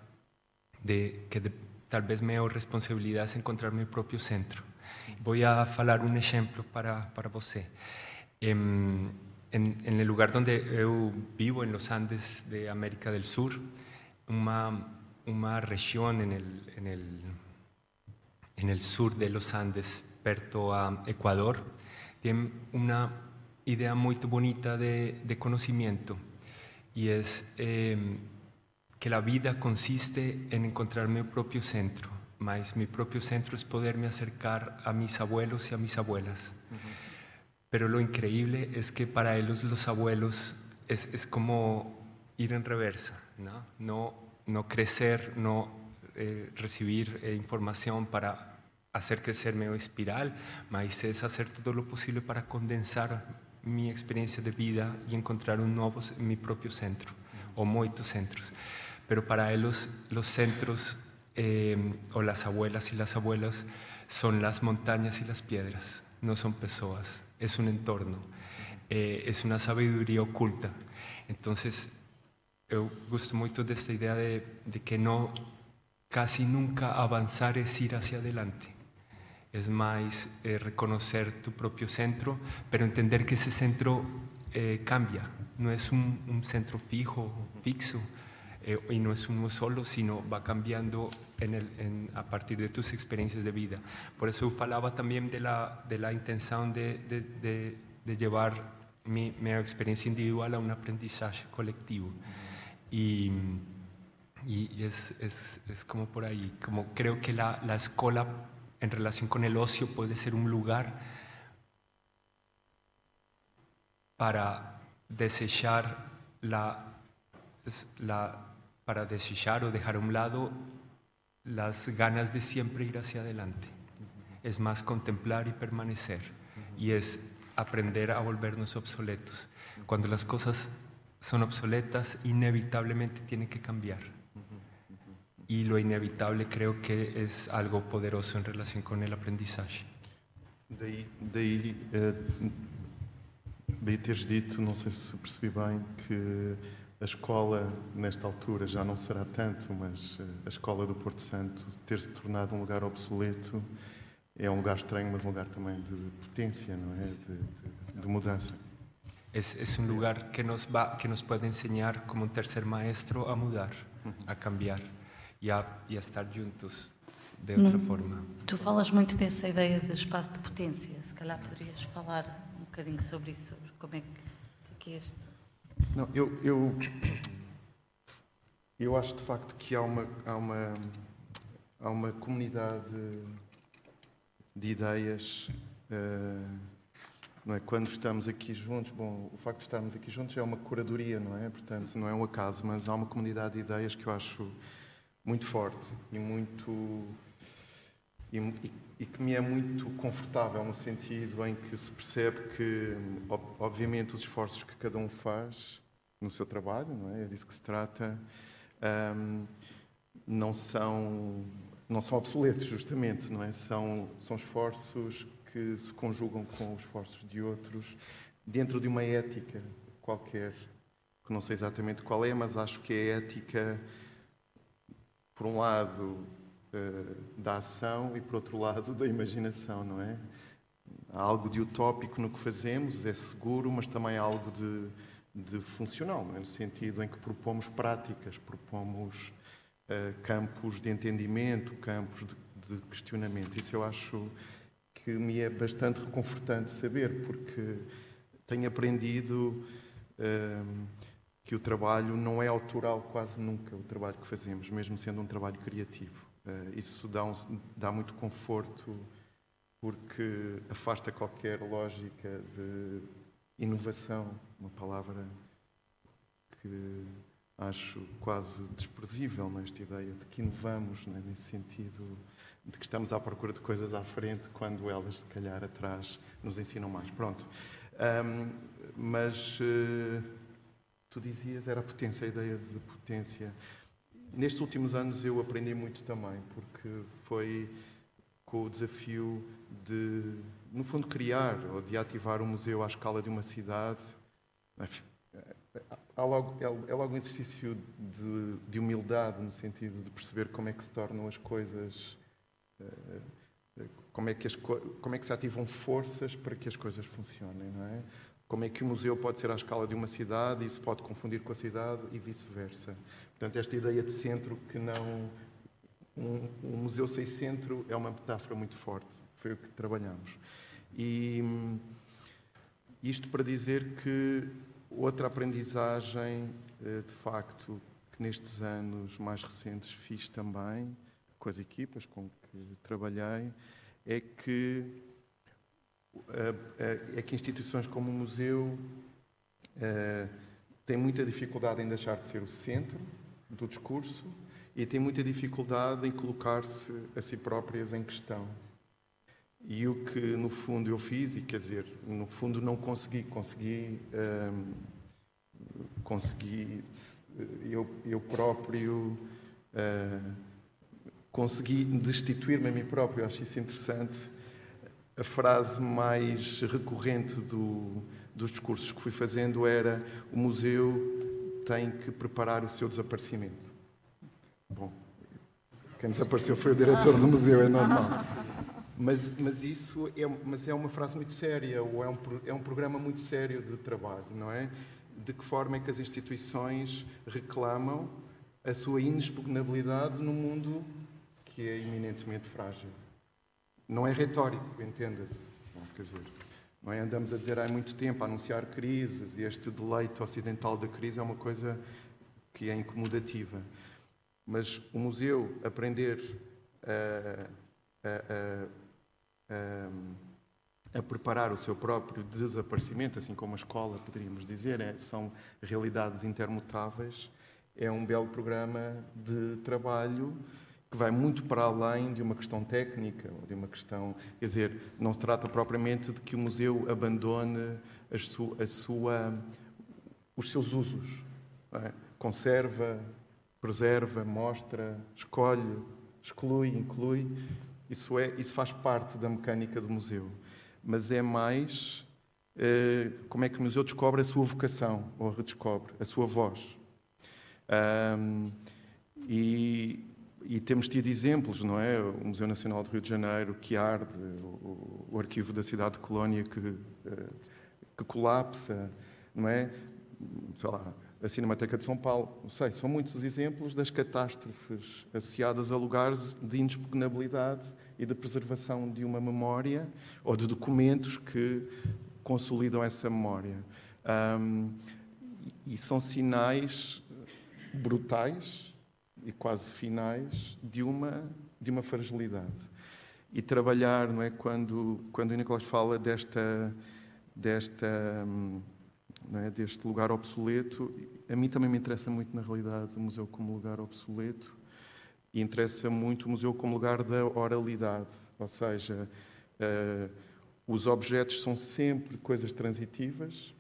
de que de, talvez minha responsabilidade é encontrar meu próprio centro. Vou a falar um exemplo para para você. Em, en, en el lugar donde eu vivo, en los Andes de América del Sur, uma uma região en el, en el en el sur de los Andes, perto a Ecuador, tiene una idea muy bonita de, de conocimiento y es eh, que la vida consiste en encontrar mi propio centro, mas mi propio centro es poderme acercar a mis abuelos y a mis abuelas. Pero lo increíble es que para ellos los abuelos es, es como ir en reversa, ¿no? No, no crecer, no eh, recibir eh, información para hacer crecer mi espiral, mas es hacer todo lo posible para condensar mi experiencia de vida y encontrar un nuevo, mi propio centro, o muchos centros. Pero para ellos los centros, eh, o las abuelas y las abuelas, son las montañas y las piedras, no son personas, es un entorno, eh, es una sabiduría oculta. Entonces, eu gosto muito desta ideia de, de que não, casi nunca avançar é ir hacia adelante. es más eh, reconocer tu propio centro, pero entender que ese centro eh, cambia, no es un, un centro fijo, fixo, eh, y no es uno solo, sino va cambiando en el, en, a partir de tus experiencias de vida. Por eso falaba también de la, de la intención de, de, de, de llevar mi, mi, experiencia individual a un aprendizaje colectivo. Y, y es, es, es, como por ahí, como creo que la, la escuela en relación con el ocio puede ser un lugar para desechar la, la, para desechar o dejar a un lado las ganas de siempre ir hacia adelante. Es más contemplar y permanecer. Y es aprender a volvernos obsoletos. Cuando las cosas son obsoletas, inevitablemente tienen que cambiar. Y lo inevitable creo que es algo poderoso en relación con el aprendizaje. Daí, daí, uh, daí teres dito, não sei se que a escola, nesta altura, já não será tanto, mas a escola do Porto Santo ter se tornado um lugar obsoleto é um lugar estranho, mas um lugar também de potência, não é? De, de, de mudança. É, é um lugar que nos, va, que nos pode ensinar, como um terceiro maestro, a mudar, a cambiar e a, e a estar juntos de outra Não, forma. Tu falas muito dessa ideia de espaço de potência. Se calhar poderias falar um bocadinho sobre isso, sobre como é que, que é este. Não, eu, eu, eu acho de facto que há uma, há uma, há uma comunidade de ideias. Uh, não é? Quando estamos aqui juntos, bom, o facto de estarmos aqui juntos é uma curadoria, não é? Portanto, não é um acaso, mas há uma comunidade de ideias que eu acho muito forte e muito. E, e, que me é muito confortável no sentido em que se percebe que, obviamente, os esforços que cada um faz no seu trabalho, não é? É disso que se trata, um, não são não são obsoletos, justamente, não é? São, são esforços que se conjugam com os esforços de outros dentro de uma ética qualquer, que não sei exatamente qual é, mas acho que é a ética, por um lado, da ação e, por outro lado, da imaginação, não é? Há algo de utópico no que fazemos, é seguro, mas também há algo de, de funcional, é? no sentido em que propomos práticas, propomos uh, campos de entendimento, campos de, de, questionamento. Isso eu acho que me é bastante reconfortante saber, porque tenho aprendido uh, que o trabalho não é autoral quase nunca, o trabalho que fazemos, mesmo sendo um trabalho criativo. Uh, isso dá, um, dá muito conforto porque afasta qualquer lógica de inovação, uma palavra que acho quase desprezível nesta ideia de que inovamos, né, nesse sentido de que estamos à procura de coisas à frente quando elas, se calhar, atrás nos ensinam mais. Pronto. Um, mas uh, tu dizias, era a potência, a ideia de potência. Nestes últimos anos eu aprendi muito também, porque foi com o desafio de, no fundo, criar ou de ativar um museu à escala de uma cidade há logo, é, é, logo um exercício de, de, humildade, no sentido de perceber como é que se tornam as coisas, uh, como, é que as, como é que se ativam forças para que as coisas funcionem, não é? Como é que o museu pode ser à escala de uma cidade e se pode confundir com a cidade e vice-versa. Portanto, esta ideia de centro que não. Um, um, museu sem centro é uma metáfora muito forte. Foi o que trabalhamos. E hum, isto para dizer que Outra aprendizagem, eh, de facto, que nestes anos mais recentes fiz também, com as equipas com que trabalhei, é que, é que instituições como o museu eh, têm muita dificuldade em deixar de ser o centro do discurso e têm muita dificuldade em colocar-se a si próprias em questão. E o que, no fundo, eu fiz, e quer dizer, no fundo, não consegui, consegui, hum, consegui eu, eu próprio, uh, consegui destituir-me a mim próprio. Acho isso interessante. A frase mais recorrente do, dos discursos que fui fazendo era: o museu tem que preparar o seu desaparecimento. Bom, quem desapareceu foi o diretor do museu, é normal. Mas, mas isso é, mas é uma frase muito séria, ou é um, é um programa muito sério de trabalho, não é? De que forma é que as instituições reclamam a sua inexpugnabilidade num mundo que é eminentemente frágil? Não é retórico, entenda-se. Quer dizer, não é? Andamos a dizer há muito tempo, a anunciar crises, e este deleite ocidental da crise é uma coisa que é incomodativa. Mas o museu aprender a, a, a, preparar o seu próprio desaparecimento, assim como a escola, poderíamos dizer, é, são realidades intermutáveis, é um belo programa de trabalho que vai muito para além de uma questão técnica, ou de uma questão. Quer dizer, não se trata propriamente de que o museu abandone a sua, os seus usos. É? Conserva, preserva, mostra, escolhe, exclui, inclui. Isso, é, isso faz parte da mecânica do museu. Mas é mais eh, como é que o museu descobre a sua vocação, ou redescobre, a sua voz. Um, e, e, temos tido exemplos, não é? O Museu Nacional do Rio de Janeiro que arde, o, o Arquivo da Cidade de Colónia que, eh, que colapsa, não é? Sei lá, a Cinemateca de São Paulo. Não sei, são muitos os exemplos das catástrofes associadas a lugares de inexpugnabilidade e de preservação de uma memória ou de documentos que consolidam essa memória. Um, e são sinais brutais e quase finais de uma, de uma fragilidade. E trabalhar, não é? Quando, quando o Nicolas fala desta, desta, não é? deste lugar obsoleto, a mim também me interessa muito, na realidade, o museu como lugar obsoleto e interessa muito o museu como lugar da oralidade, ou seja, uh, os objetos são sempre coisas transitivas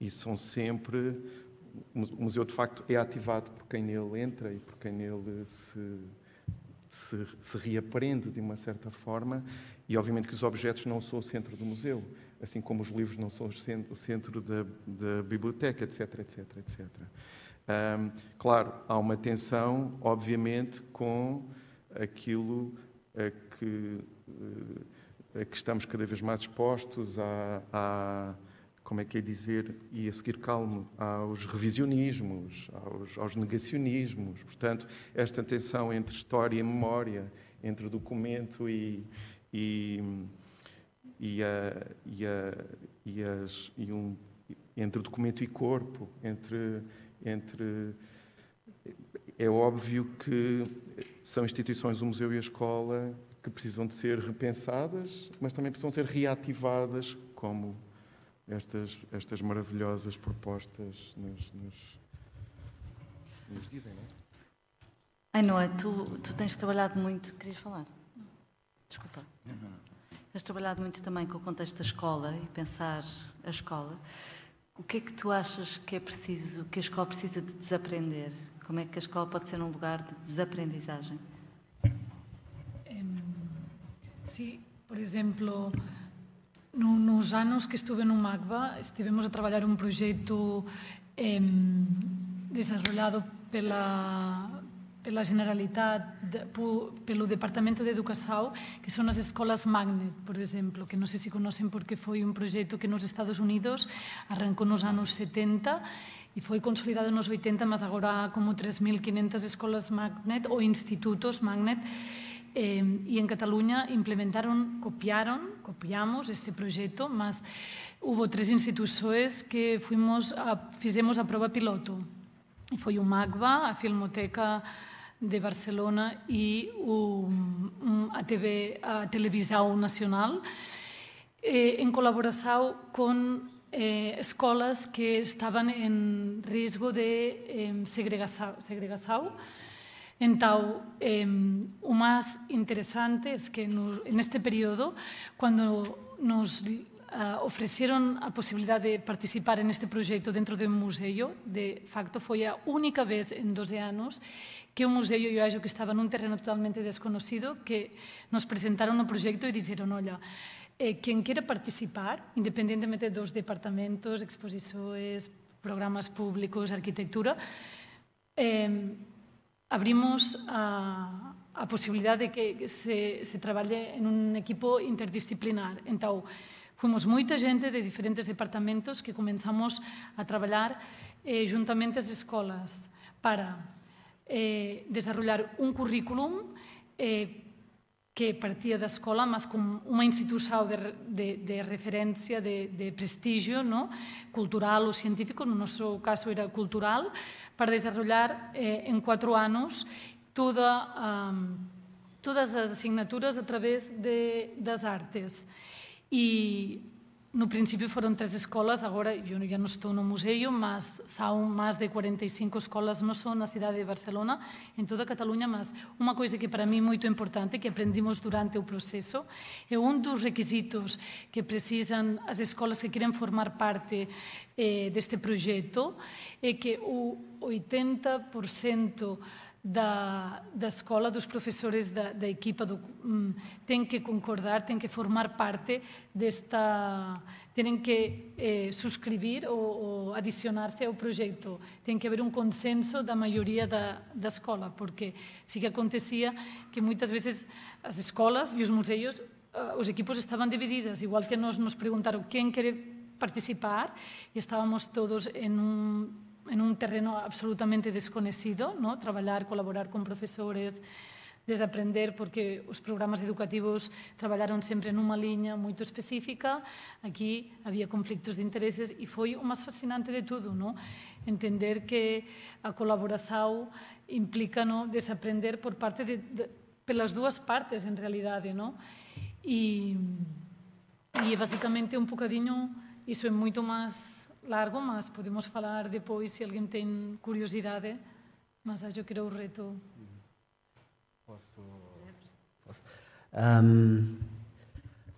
e são sempre o museu de facto é ativado por quem nele entra e por quem nele se, se, se, reaprende de uma certa forma e obviamente que os objetos não são o centro do museu, assim como os livros não são o centro da, da biblioteca, etc, etc, etc. Um, claro, há uma tensão, obviamente, com aquilo a que, a que estamos cada vez mais expostos, a, a como é que é dizer, e a seguir calmo, aos revisionismos, aos, aos, negacionismos. Portanto, esta tensão entre história e memória, entre documento e, e, e, a, e, a, e, as, e um, entre documento e corpo, entre, entre. É óbvio que são instituições, o museu e a escola, que precisam de ser repensadas, mas também precisam ser reativadas como estas, estas maravilhosas propostas nos, nos, nos dizem, não é? Ainhoa, tu, tu tens trabalhado muito. Querias falar? Desculpa. Não, não, não. Tens trabalhado muito também com o contexto da escola e pensar a escola. O que é que tu achas que é preciso, que a escola precisa de desaprender? Como é que a escola pode ser um lugar de desaprendizagem? Sim, por exemplo, nos anos que estuve no MACBA, estivemos a trabalhar un proxecto eh, desarrollado pela, pela Generalitat, de, pelo Departamento de Educação, que son as escolas Magnet, por exemplo, que non sei se conocen porque foi un proxecto que nos Estados Unidos arrancou nos anos 70 e foi consolidado nos 80, mas agora como 3.500 escolas Magnet ou institutos Magnet eh, e en Cataluña implementaron, copiaron, copiamos este proxecto, mas hubo tres instituciones que fuimos a, fizemos a prova piloto. Foi o MACBA, a Filmoteca de Barcelona e o, a, TV, a Televisão Nacional, eh, en colaboração com eh, escolas que estaban en risco de eh, segregação, segregação Então, eh, o máis interesante é que nos, en este período, cando nos uh, ofreceron a posibilidade de participar en este proxecto dentro de un museo, de facto foi a única vez en 12 anos que un museo, acho que estaba nun terreno totalmente desconocido, que nos presentaron o proxecto e dixeron, olla, eh, quen quere participar, independentemente dos departamentos, exposições, programas públicos, arquitectura, eh, abrimos a, a possibilidade de que se, se traballe en un equipo interdisciplinar. Então, fomos moita xente de diferentes departamentos que comenzamos a traballar eh, juntamente as escolas para eh, desarrollar un currículum eh, que partía da escola, mas com uma instituição de, de, de referência, de, de prestígio no? cultural ou científico, no nosso caso era cultural, para desenvolver eh, em quatro anos toda, um, todas as assinaturas através de, das artes. E no principio foron tres escolas, agora eu já non estou no museo, mas são máis de 45 escolas non só na cidade de Barcelona, en toda a Cataluña, mas unha coisa que para mí é moito importante que aprendimos durante o proceso é un dos requisitos que precisan as escolas que queren formar parte eh, deste proxecto é que o 80% da, da escola, dos professores da, da equipa, do, um, têm que concordar, têm que formar parte desta. têm que eh, subscrever ou, ou adicionar-se ao projeto. Tem que haver um consenso da maioria da, da escola, porque se que acontecia que muitas vezes as escolas e os museus, uh, os equipos estavam divididos, igual que nos, nos perguntaram quem quer participar, e estávamos todos em um en un terreno absolutamente desconocido, ¿no? traballar, colaborar con profesores, desaprender, porque os programas educativos traballaron sempre nunha liña moito específica, aquí había conflictos de intereses e foi o máis fascinante de tudo, no? entender que a colaboración implica no, desaprender por parte de, de, pelas partes, en realidade, no? E, e basicamente un bocadinho, iso é moito largo, mas podemos falar depois se alguém tem curiosidade. Mas acho que era o reto. Posso? Posso? Um,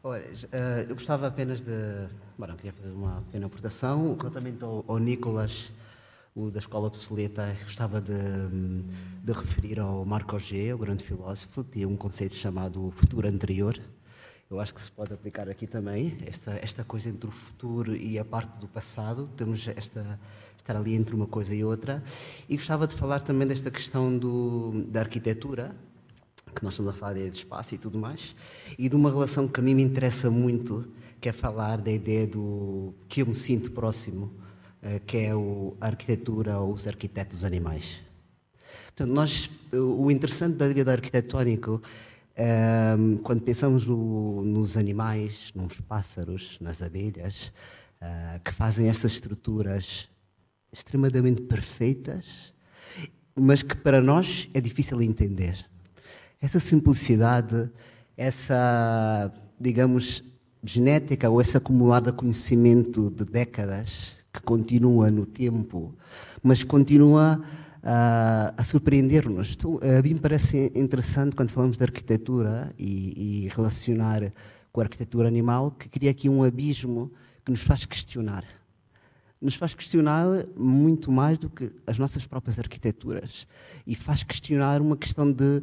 olha, uh, eu gostava apenas de. Bom, queria fazer uma pequena aportação. Relativamente ao, ao Nicolas, o da Escola Obsoleta, gostava de, de referir ao Marco G, o grande filósofo, tinha um conceito chamado futuro anterior eu acho que se pode aplicar aqui também esta, esta coisa entre o futuro e a parte do passado. Temos esta estar ali entre uma coisa e outra. E gostava de falar também desta questão do, da arquitetura, que nós estamos a falar de espaço e tudo mais, e de uma relação que a mim me interessa muito, que é falar da ideia do que eu me sinto próximo, eh, que é o, a arquitetura ou os arquitetos animais. Portanto, nós, o interessante da vida arquitetónica um, quando pensamos no, nos animais, nos pássaros, nas abelhas, uh, que fazem estas estruturas extremadamente perfeitas, mas que para nós é difícil entender. Essa simplicidade, essa, digamos, genética ou esse acumulado conhecimento de décadas que continua no tempo, mas continua a, a surpreender-nos. Então, a mim parece interessante quando falamos de arquitetura e, e relacionar com a arquitetura animal, que cria aqui um abismo que nos faz questionar. Nos faz questionar muito mais do que as nossas próprias arquiteturas e faz questionar uma questão de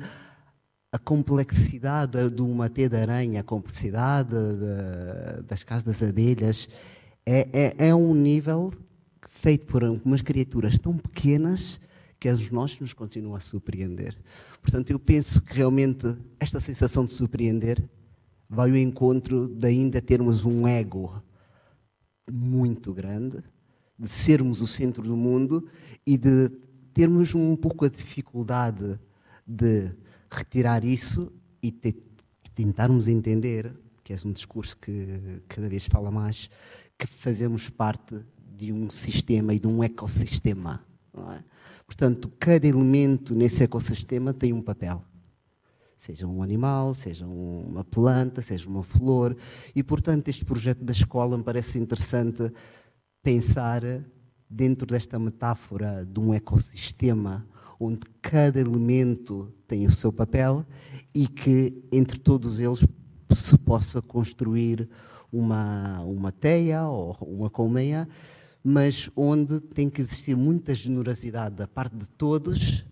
a complexidade de uma teia de aranha, a complexidade de, das casas das abelhas, é, é, é um nível feito por umas criaturas tão pequenas que os nós nos continua a surpreender. Portanto, eu penso que realmente esta sensação de surpreender vai ao encontro de ainda termos um ego muito grande, de sermos o centro do mundo e de termos um pouco a dificuldade de retirar isso e te, tentarmos entender, que é um discurso que cada vez fala mais, que fazemos parte de um sistema e de um ecossistema. Não é? Portanto, cada elemento nesse ecossistema tem um papel. Seja um animal, seja uma planta, seja uma flor. E, portanto, este projeto da escola me parece interessante pensar dentro desta metáfora de um ecossistema onde cada elemento tem o seu papel e que entre todos eles se possa construir uma, uma teia ou uma colmeia mas onde tem que existir muita generosidade da parte de todos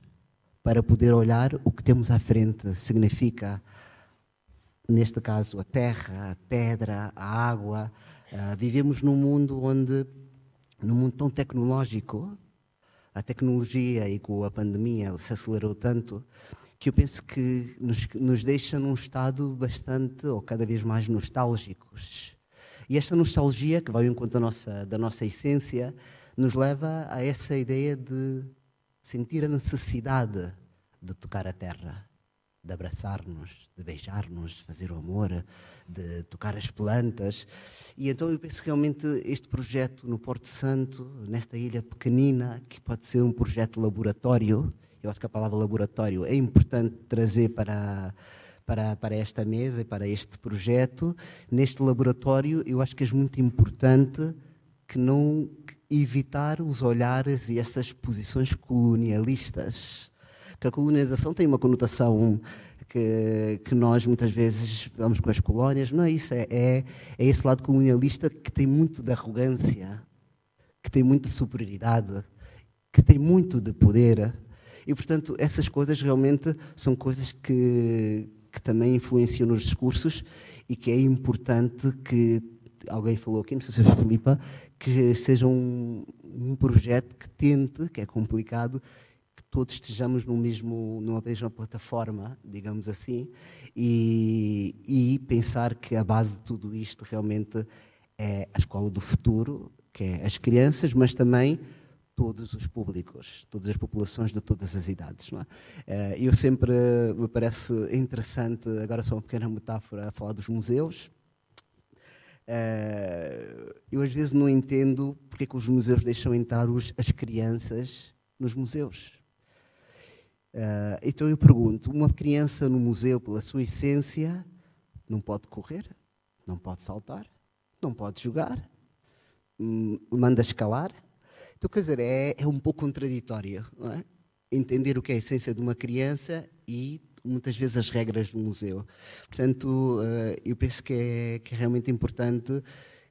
para poder olhar o que temos à frente. Significa, neste caso, a terra, a pedra, a água. Uh, vivemos num mundo onde, num mundo tão tecnológico, a tecnologia e com a pandemia se acelerou tanto, que eu penso que nos, nos deixa num estado bastante, ou cada vez mais nostálgicos. E esta nostalgia, que vai ao encontro da nossa, da nossa essência, nos leva a essa ideia de sentir a necessidade de tocar a terra, de abraçar-nos, de beijar-nos, fazer o amor, de tocar as plantas. E então eu penso realmente este projeto no Porto Santo, nesta ilha pequenina, que pode ser um projeto laboratório, eu acho que a palavra laboratório é importante trazer para, para, para esta mesa e para este projeto. Neste laboratório, eu acho que é muito importante que não evitar os olhares e essas posições colonialistas. Que a colonização tem uma conotação que, que, nós muitas vezes vamos com as colónias. Não é isso, é, é, é, esse lado colonialista que tem muito de arrogância, que tem muito de superioridade, que tem muito de poder. E, portanto, essas coisas realmente são coisas que, que também influenciam nos discursos e que é importante que, alguém falou aqui, não sei se a Filipa, que seja um, um projeto que tente, que é complicado, que todos estejamos no mesmo, numa mesma plataforma, digamos assim, e, e pensar que a base de tudo isto realmente é a escola do futuro, que é as crianças, mas também todos os públicos, todas as populações de todas as idades. É? Eh, eu sempre me parece interessante, agora só uma pequena metáfora, a falar dos museus. Eh, eu às vezes não entendo porque é que os museus deixam entrar as crianças nos museus. Eh, então eu pergunto: uma criança no museu, pela sua essência, não pode correr, não pode saltar, não pode jogar, hum, manda escalar, então, quer dizer, é, é um pouco contraditório, é? Entender o que é a essência de uma criança e muitas vezes as regras do museu. Portanto, eh, eu penso que é, que é realmente importante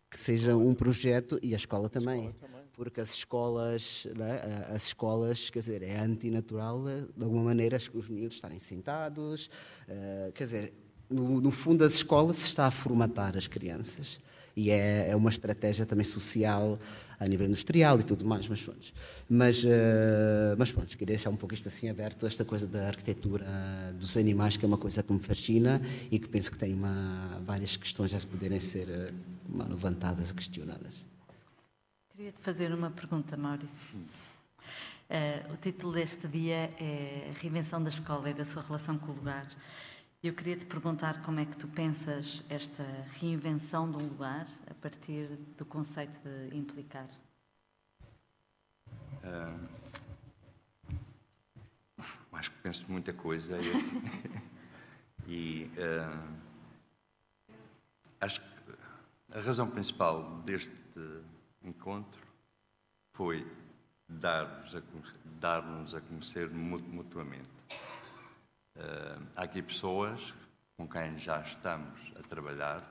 que seja um projeto e a escola também. Porque as escolas, é? as escolas, quer dizer, é antinatural de alguma maneira os miúdos estarem sentados, uh, quer dizer, no, no, fundo as escolas se está a formatar as crianças e é, é uma estratégia também social a nível industrial e tudo mais, mas pronto. Mas, uh, mas pronto, queria deixar um pouco isto assim aberto, esta coisa da arquitetura dos animais, que é uma coisa que me fascina e que penso que tem uma, várias questões a se poderem ser uh, levantadas e questionadas. Queria-te fazer uma pergunta, Maurício. Uh, o título deste dia é A Reinvenção da Escola e da sua relação com o lugar. Eu queria te perguntar como é que tu pensas esta reinvenção de um lugar a partir do conceito de implicar. Uh, acho que penso muita coisa e, uh, acho que a razão principal deste encontro foi dar-nos a, dar a conhecer mutuamente. Uh, há aqui pessoas com quem já estamos a trabalhar,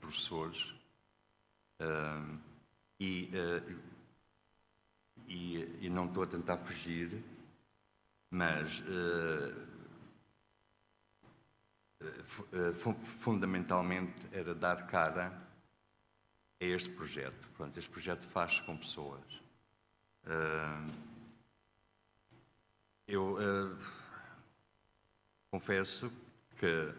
professores, uh, e, uh, e, e, não estou a tentar fugir, mas fundamentalmente era dar cara a este projeto. Pronto, este projeto faz com pessoas. eu confesso que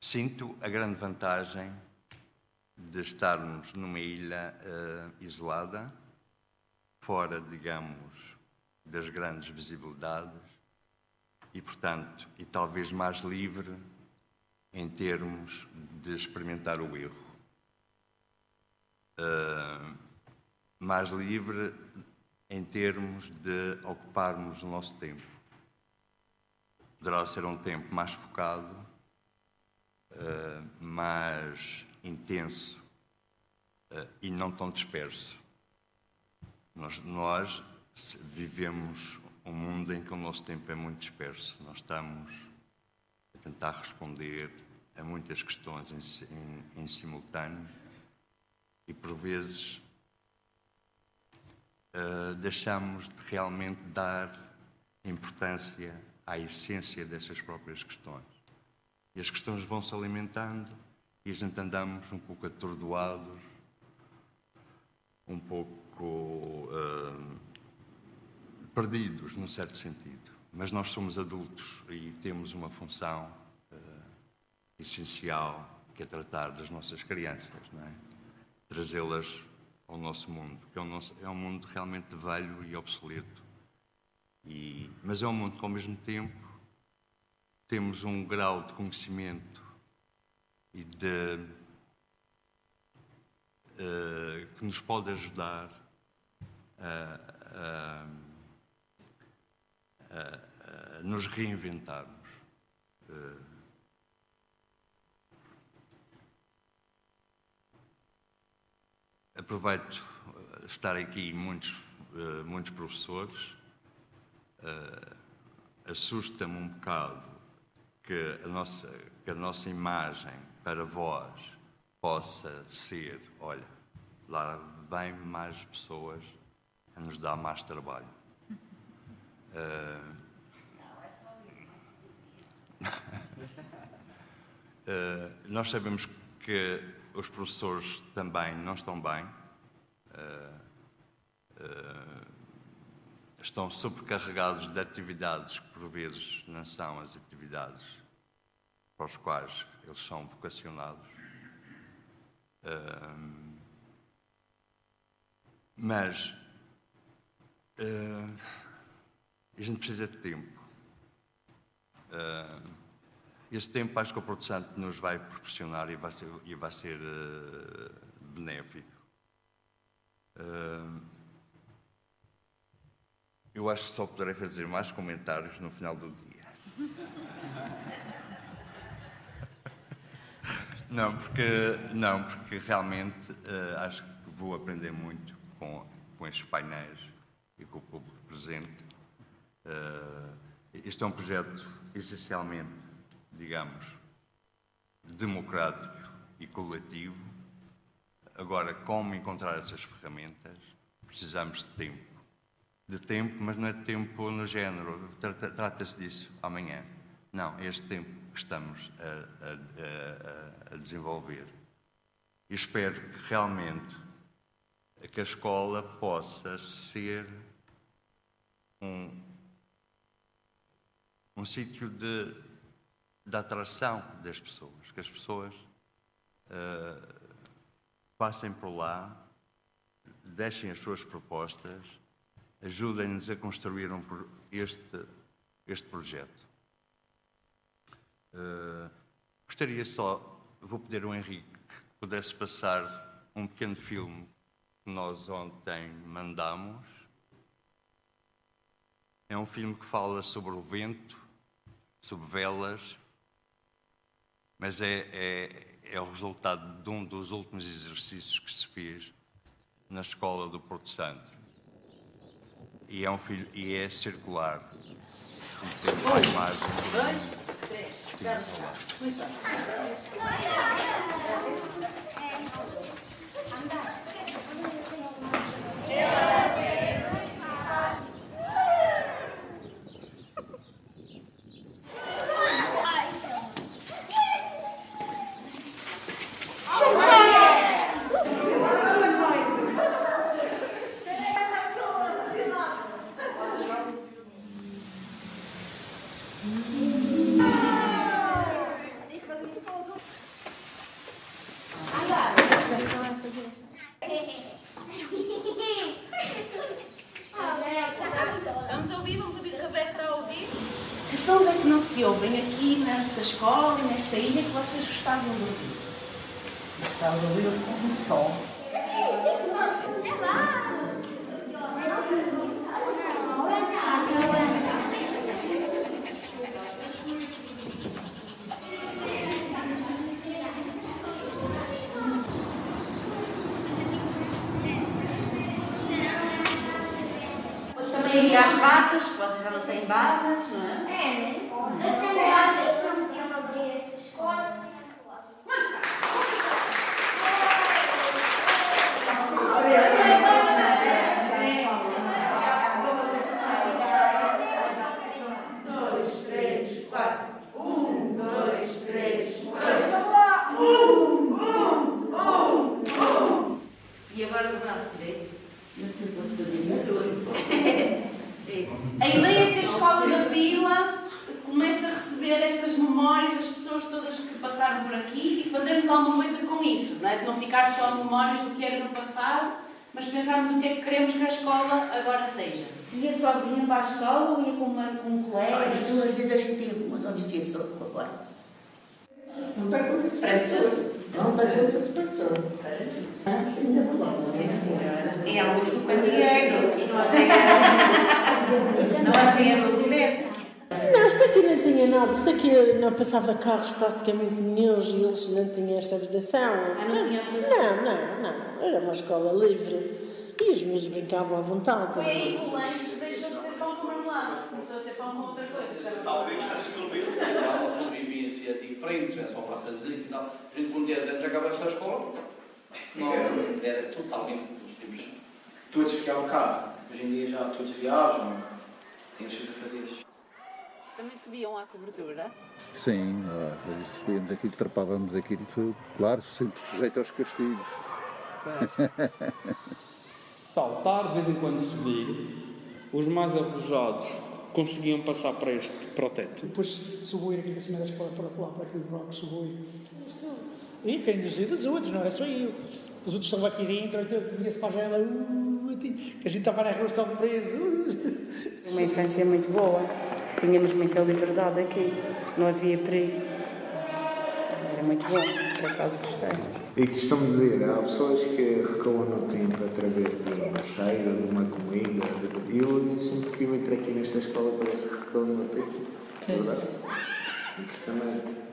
sinto a grande vantagem de estarmos numa ilha uh, isolada, fora, digamos, das grandes visibilidades e, portanto, e talvez mais livre em termos de experimentar o erro. Uh, mais livre em termos de ocuparmos o nosso tempo. Poderá ser um tempo mais focado, uh, mais intenso uh, e não tão disperso. Nós, nós vivemos um mundo em que o nosso tempo é muito disperso. Nós estamos a tentar responder a muitas questões em, em, em simultâneo e, por vezes, uh, deixamos de realmente dar importância à essência dessas próprias questões. E as questões vão se alimentando e a gente andamos um pouco atordoados, um pouco uh, perdidos, num certo sentido. Mas nós somos adultos e temos uma função uh, essencial, que é tratar das nossas crianças, não é? Trazê-las ao nosso mundo, que é um, nosso, é um mundo realmente velho e obsoleto. E, mas é um mundo que, ao mesmo tempo, temos um grau de conhecimento e de, uh, que nos pode ajudar a, a, a, a nos reinventarmos. Uh, aproveito estar aqui muitos, uh, muitos professores. Assusta-me um bocado que a nossa, que a nossa imagem para vós possa ser, olha, lá vem mais pessoas a nos dar mais trabalho. Uh, uh, nós sabemos que os professores também não estão bem, uh, estão sobrecarregados de atividades que por vezes não são as atividades para os quais eles são vocacionados. Uh, mas a gente precisa de tempo. Uh, esse tempo acho que o Porto Santo nos vai proporcionar e vai ser, e vai ser benéfico. eu acho que só poderei fazer mais comentários no final do dia. Não, porque, não, porque realmente uh, acho que vou aprender muito com, com estes painéis e com o público presente. Uh, este é um projeto essencialmente, digamos, democrático e coletivo. Agora, como encontrar essas ferramentas? Precisamos de tempo. De tempo, mas não é tempo no género, trata-se disso amanhã. Não, é este tempo que estamos a, a, a, a desenvolver. E espero que realmente que a escola possa ser um, um sítio de, de atração das pessoas, que as pessoas uh, passem por lá, deixem as suas propostas, ajudem-nos a construir um, este, este projeto. Uh, gostaria só, vou pedir ao Henrique que pudesse passar um pequeno filme que nós ontem mandamos. É um filme que fala sobre o vento, sobre velas, mas é, é, é o resultado de um dos últimos exercícios que se fez na escola do Porto Santo. E é, um filme, e é circular. E tem uma imagem. Muito E agora o braço direito. Não sei se posso fazer muito. A ideia é que a escola da vila comece a receber estas memórias das pessoas todas que passaram por aqui e fazermos alguma coisa com isso, não é? De não ficar só memórias do que era no passado, mas pensarmos o que é que queremos que a escola agora seja. Ia sozinha para a escola ou ia com, uma, com um colega? Ah, isso às vezes a gente ia com umas horas só agora. Não pergunta se passou. Não pergunta se passou. Ainda vou Sim, senhora. E a luz do candeeiro. E não havia, não havia luz imensa. Não, isto aqui não tinha nada. Isto aqui não passava carros praticamente nenhum e eles não tinham esta vedação. Ah, não tinha vedação? Não, não, não. Era uma escola livre. E os meus brincavam à vontade. Foi aí que o lanche deixou de ser pão com marmelada. Começou a ser pão com outra coisa. Já não Talvez na segunda uma convivência diferente, é só para fazer e tal. A gente com 10 anos acaba esta escola. Não, era totalmente temos. Todos ficavam cá. Hoje em dia já todos viajam. Temos que fazer isto. Também subiam à cobertura? Sim, subíamos aquilo, trapávamos aquilo tudo. Claro, sempre sujeito aos castigos. Saltar, de vez em quando subir, os mais arrojados conseguiam passar para este para o teto. Depois subiu aqui para cima da escola, para lá, para aquele bloco, subiu. E quem dizia dos outros, não era só eu. Os outros estavam aqui dentro, via-se para a janela, uh, que a gente estava na rua, estava preso. Uma infância muito boa, tínhamos muita liberdade aqui, não havia perigo. Era muito bom, por acaso gostei. E que estão a dizer, há pessoas que recuam no tempo através de um cheiro, de uma comida. De... Eu sempre que eu entrei aqui nesta escola parece que recuam no tempo. Sim. Verdade? Impressionante.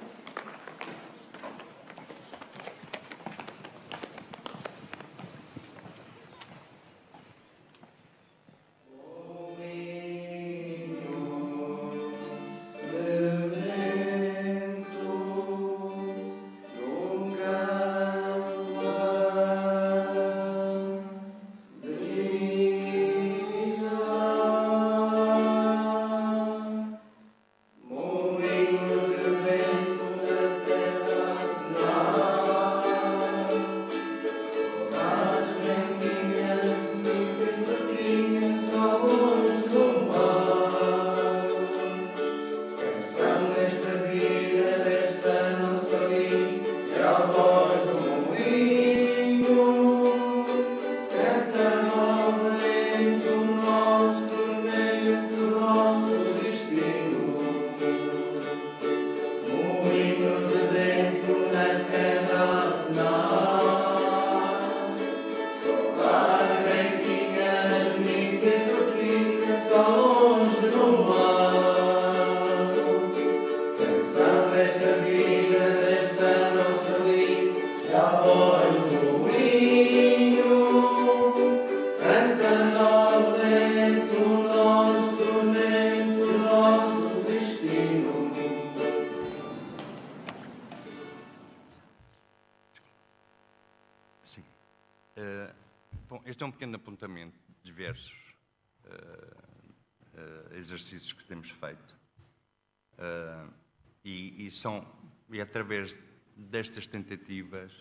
Destas tentativas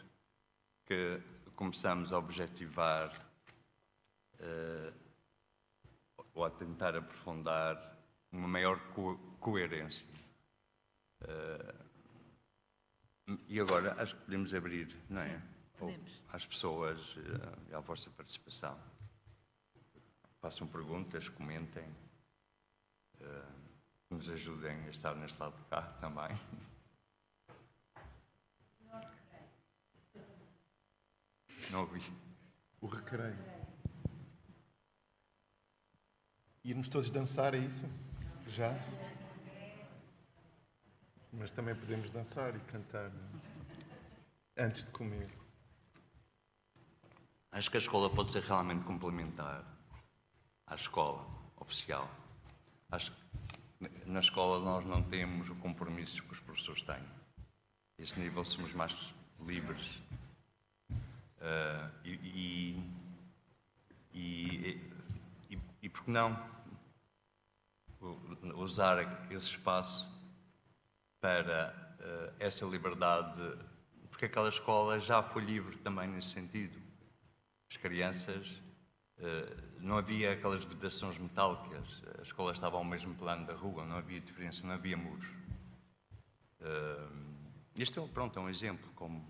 que começamos a objetivar uh, ou a tentar aprofundar uma maior co coerência. Uh, e agora acho que podemos abrir, não é? Podemos. Às pessoas e à vossa participação. Façam perguntas, comentem. Eh, nos ajudem a estar neste lado de cá também. Ouvi. O recreio. Irmos todos dançar, é isso? Já? Mas também podemos dançar e cantar é? antes de comer. Acho que a escola pode ser realmente complementar à escola oficial. Acho que na escola nós não temos o compromisso que os professores têm. A esse nível somos mais livres. Uh, e, e, e, e, por que não usar esse espaço para uh, essa liberdade? Porque aquela escola já foi livre também nesse sentido. As crianças uh, não havia aquelas vedações metálicas, a escola estava ao mesmo plano da rua, não havia diferença, não havia muros. Este é, pronto, é um exemplo, como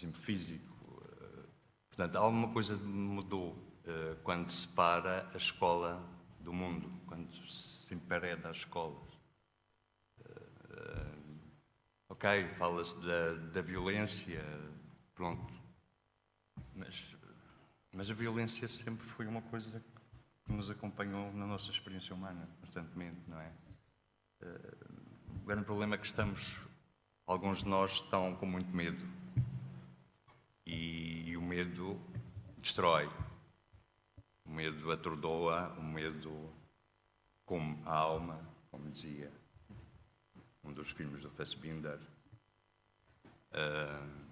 exemplo físico. Uh, portanto, alguma coisa mudou uh, quando se separa a escola do mundo, quando se empareda as escolas. ok, fala-se da, da violência, pronto, mas mas a violência sempre foi uma coisa que nos acompanhou na nossa experiência humana, constantemente, não é? Eh, o grande problema é que estamos, alguns de nós estão com muito medo. E, e o medo destrói. O medo atordoa, o medo come a alma, como dizia um dos filmes do Fassbinder. Uh,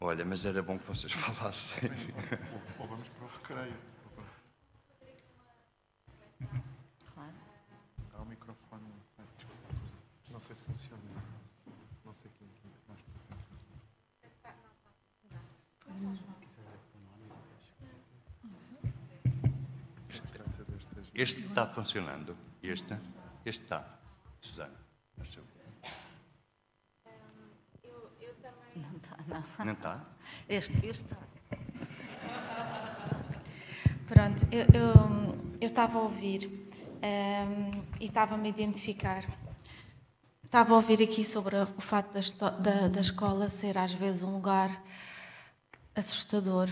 Olha, mas era bom que vocês falassem. Ou vamos para o recreio. Claro. Há o microfone, não sei. Desculpa. Não sei se funciona. Não sei quem é mais Este está funcionando. Este? Este está. Susana. Não está, não. Não está? Este, este está. Pronto, eu, eu, eu estava a ouvir um, e estava a me identificar. Estava a ouvir aqui sobre o facto da, da, da escola ser às vezes um lugar assustador.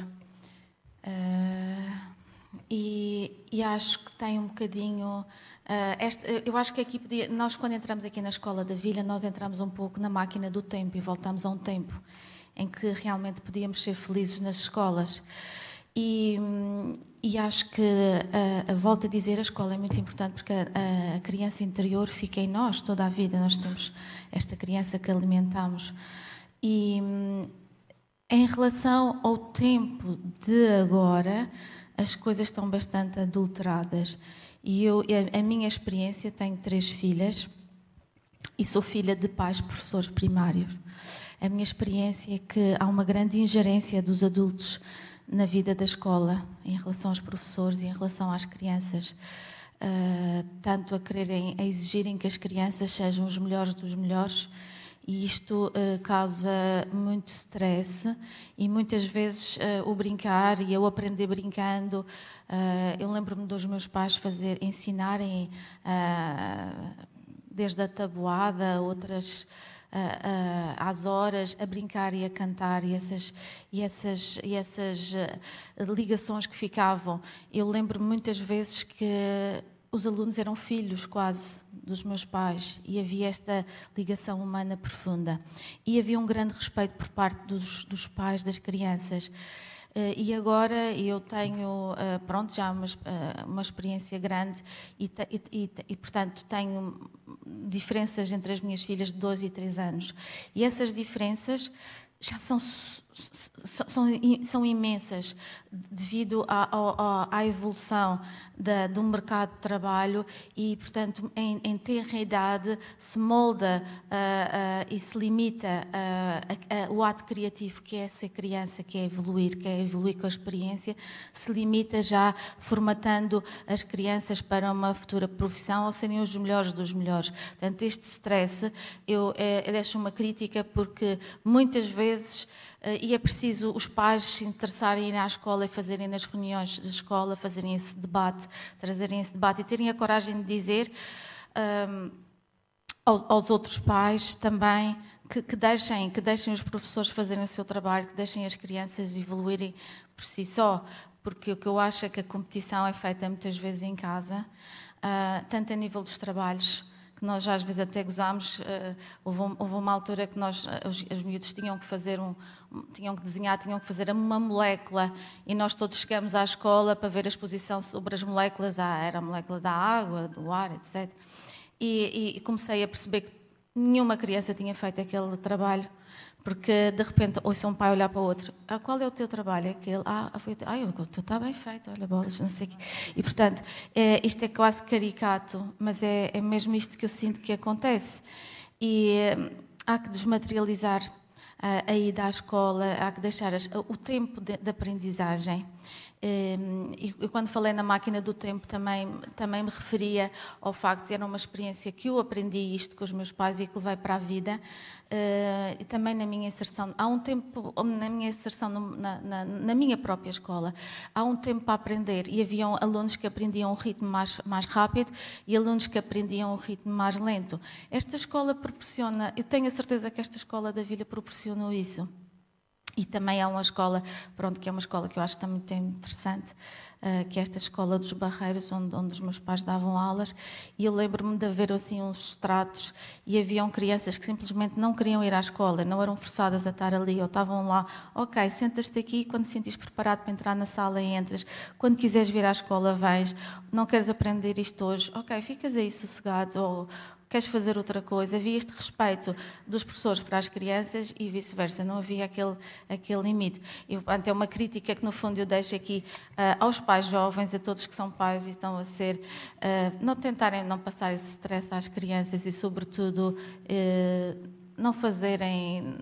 Uh, e, e, acho que tem um bocadinho. Uh, eu acho que aqui podia, nós, quando entramos aqui na escola da Vila, nós entramos um pouco na máquina do tempo e voltamos a um tempo em que realmente podíamos ser felizes nas escolas. E, e acho que a, volta a dizer a escola é muito importante porque a, a, criança interior fica em nós toda a vida. Nós temos esta criança que alimentamos. E em relação ao tempo de agora, as coisas estão bastante adulteradas. E eu, a, a minha experiência, tenho três filhas e sou filha de pais professores primários. A minha experiência é que há uma grande ingerência dos adultos na vida da escola, em relação aos professores e em relação às crianças. Uh, tanto a quererem, a exigirem que as crianças sejam os melhores dos melhores, e isto uh, causa muito stress e muitas vezes uh, o brincar e eu aprender brincando. Uh, eu lembro-me dos meus pais fazer, ensinarem desde a tabuada, outras às horas a brincar e a cantar e essas e essas e essas ligações que ficavam. Eu lembro-me muitas vezes que os alunos eram filhos quase dos meus pais e havia esta ligação humana profunda. E havia um grande respeito por parte dos, dos pais das crianças. Uh, e agora eu tenho, uh, pronto, já uma, uh, uma experiência grande e, e, e, e, portanto, tenho diferenças entre as minhas filhas de 12 e 3 anos. E essas diferenças já são, são, são imensas devido à, à, à evolução da, do mercado de trabalho e, portanto, em, em idade se molda uh, uh, e se limita uh, o ato criativo que é ser criança, que é evoluir, que é evoluir com a experiência, se limita já formatando as crianças para uma futura profissão ou serem os melhores dos melhores. Portanto, este stress, eu, eu deixo uma crítica porque muitas vezes eh, e é preciso os pais se interessarem em ir à escola e fazerem nas reuniões da escola, fazerem esse debate, trazerem esse debate e terem a coragem de dizer um, aos outros pais também que, que, deixem, que deixem os professores fazerem o seu trabalho, que deixem as crianças evoluírem por si só, porque o que eu acho é que a competição é feita muitas vezes em casa, uh, tanto a nível dos trabalhos, que nós já às vezes até gozámos. Uh, houve, houve, uma altura que nós, eh, os, os miúdos tinham que fazer um, tinham que desenhar, tinham que fazer uma molécula e nós todos chegamos à escola para ver a exposição sobre as moléculas. Ah, era a molécula da água, do ar, etc. E, e comecei a perceber que nenhuma criança tinha feito aquele trabalho porque de repente ouço um pai olhar para o outro, ah, qual é o teu trabalho? Aquele, ah, foi, ah o teu está bem feito, olha bolas, não sei o quê. E portanto, é, isto é quase caricato, mas é, é mesmo isto que eu sinto que acontece. E hum, há que desmaterializar a, a ida à escola, há que deixar o tempo de, de aprendizagem. Ehm, e quando falei na máquina do tempo também, também me referia ao facto de era uma experiência que eu aprendi isto com os meus pais e que levei para a vida. Eh, e também na minha inserção, há um tempo, na minha inserção na, na, na minha própria escola, há um tempo para aprender e haviam alunos que aprendiam um ritmo mais, mais rápido e alunos que aprendiam um ritmo mais lento. Esta escola proporciona, eu tenho a certeza que esta escola da Vila proporcionou isso. E também há uma escola, pronto, que é uma escola que eu acho também muito interessante, uh, que é esta escola dos Barreiros, onde, onde os meus pais davam aulas, e eu lembro-me de haver assim uns estratos, e haviam crianças que simplesmente não queriam ir à escola, não eram forçadas a estar ali, ou estavam lá, ok, sentas-te aqui, quando te sentires preparado para entrar na sala, entras, quando quiseres vir à escola, vens, não queres aprender isto hoje, ok, ficas aí sossegado, ou queres fazer outra coisa. Havia este respeito dos professores para as crianças e vice-versa, não havia aquele, aquele limite. E, portanto, é uma crítica que, no fundo, eu deixo aqui uh, aos pais jovens, a todos que são pais e estão a ser, uh, não tentarem não passar esse stress às crianças e, sobretudo, uh, não fazerem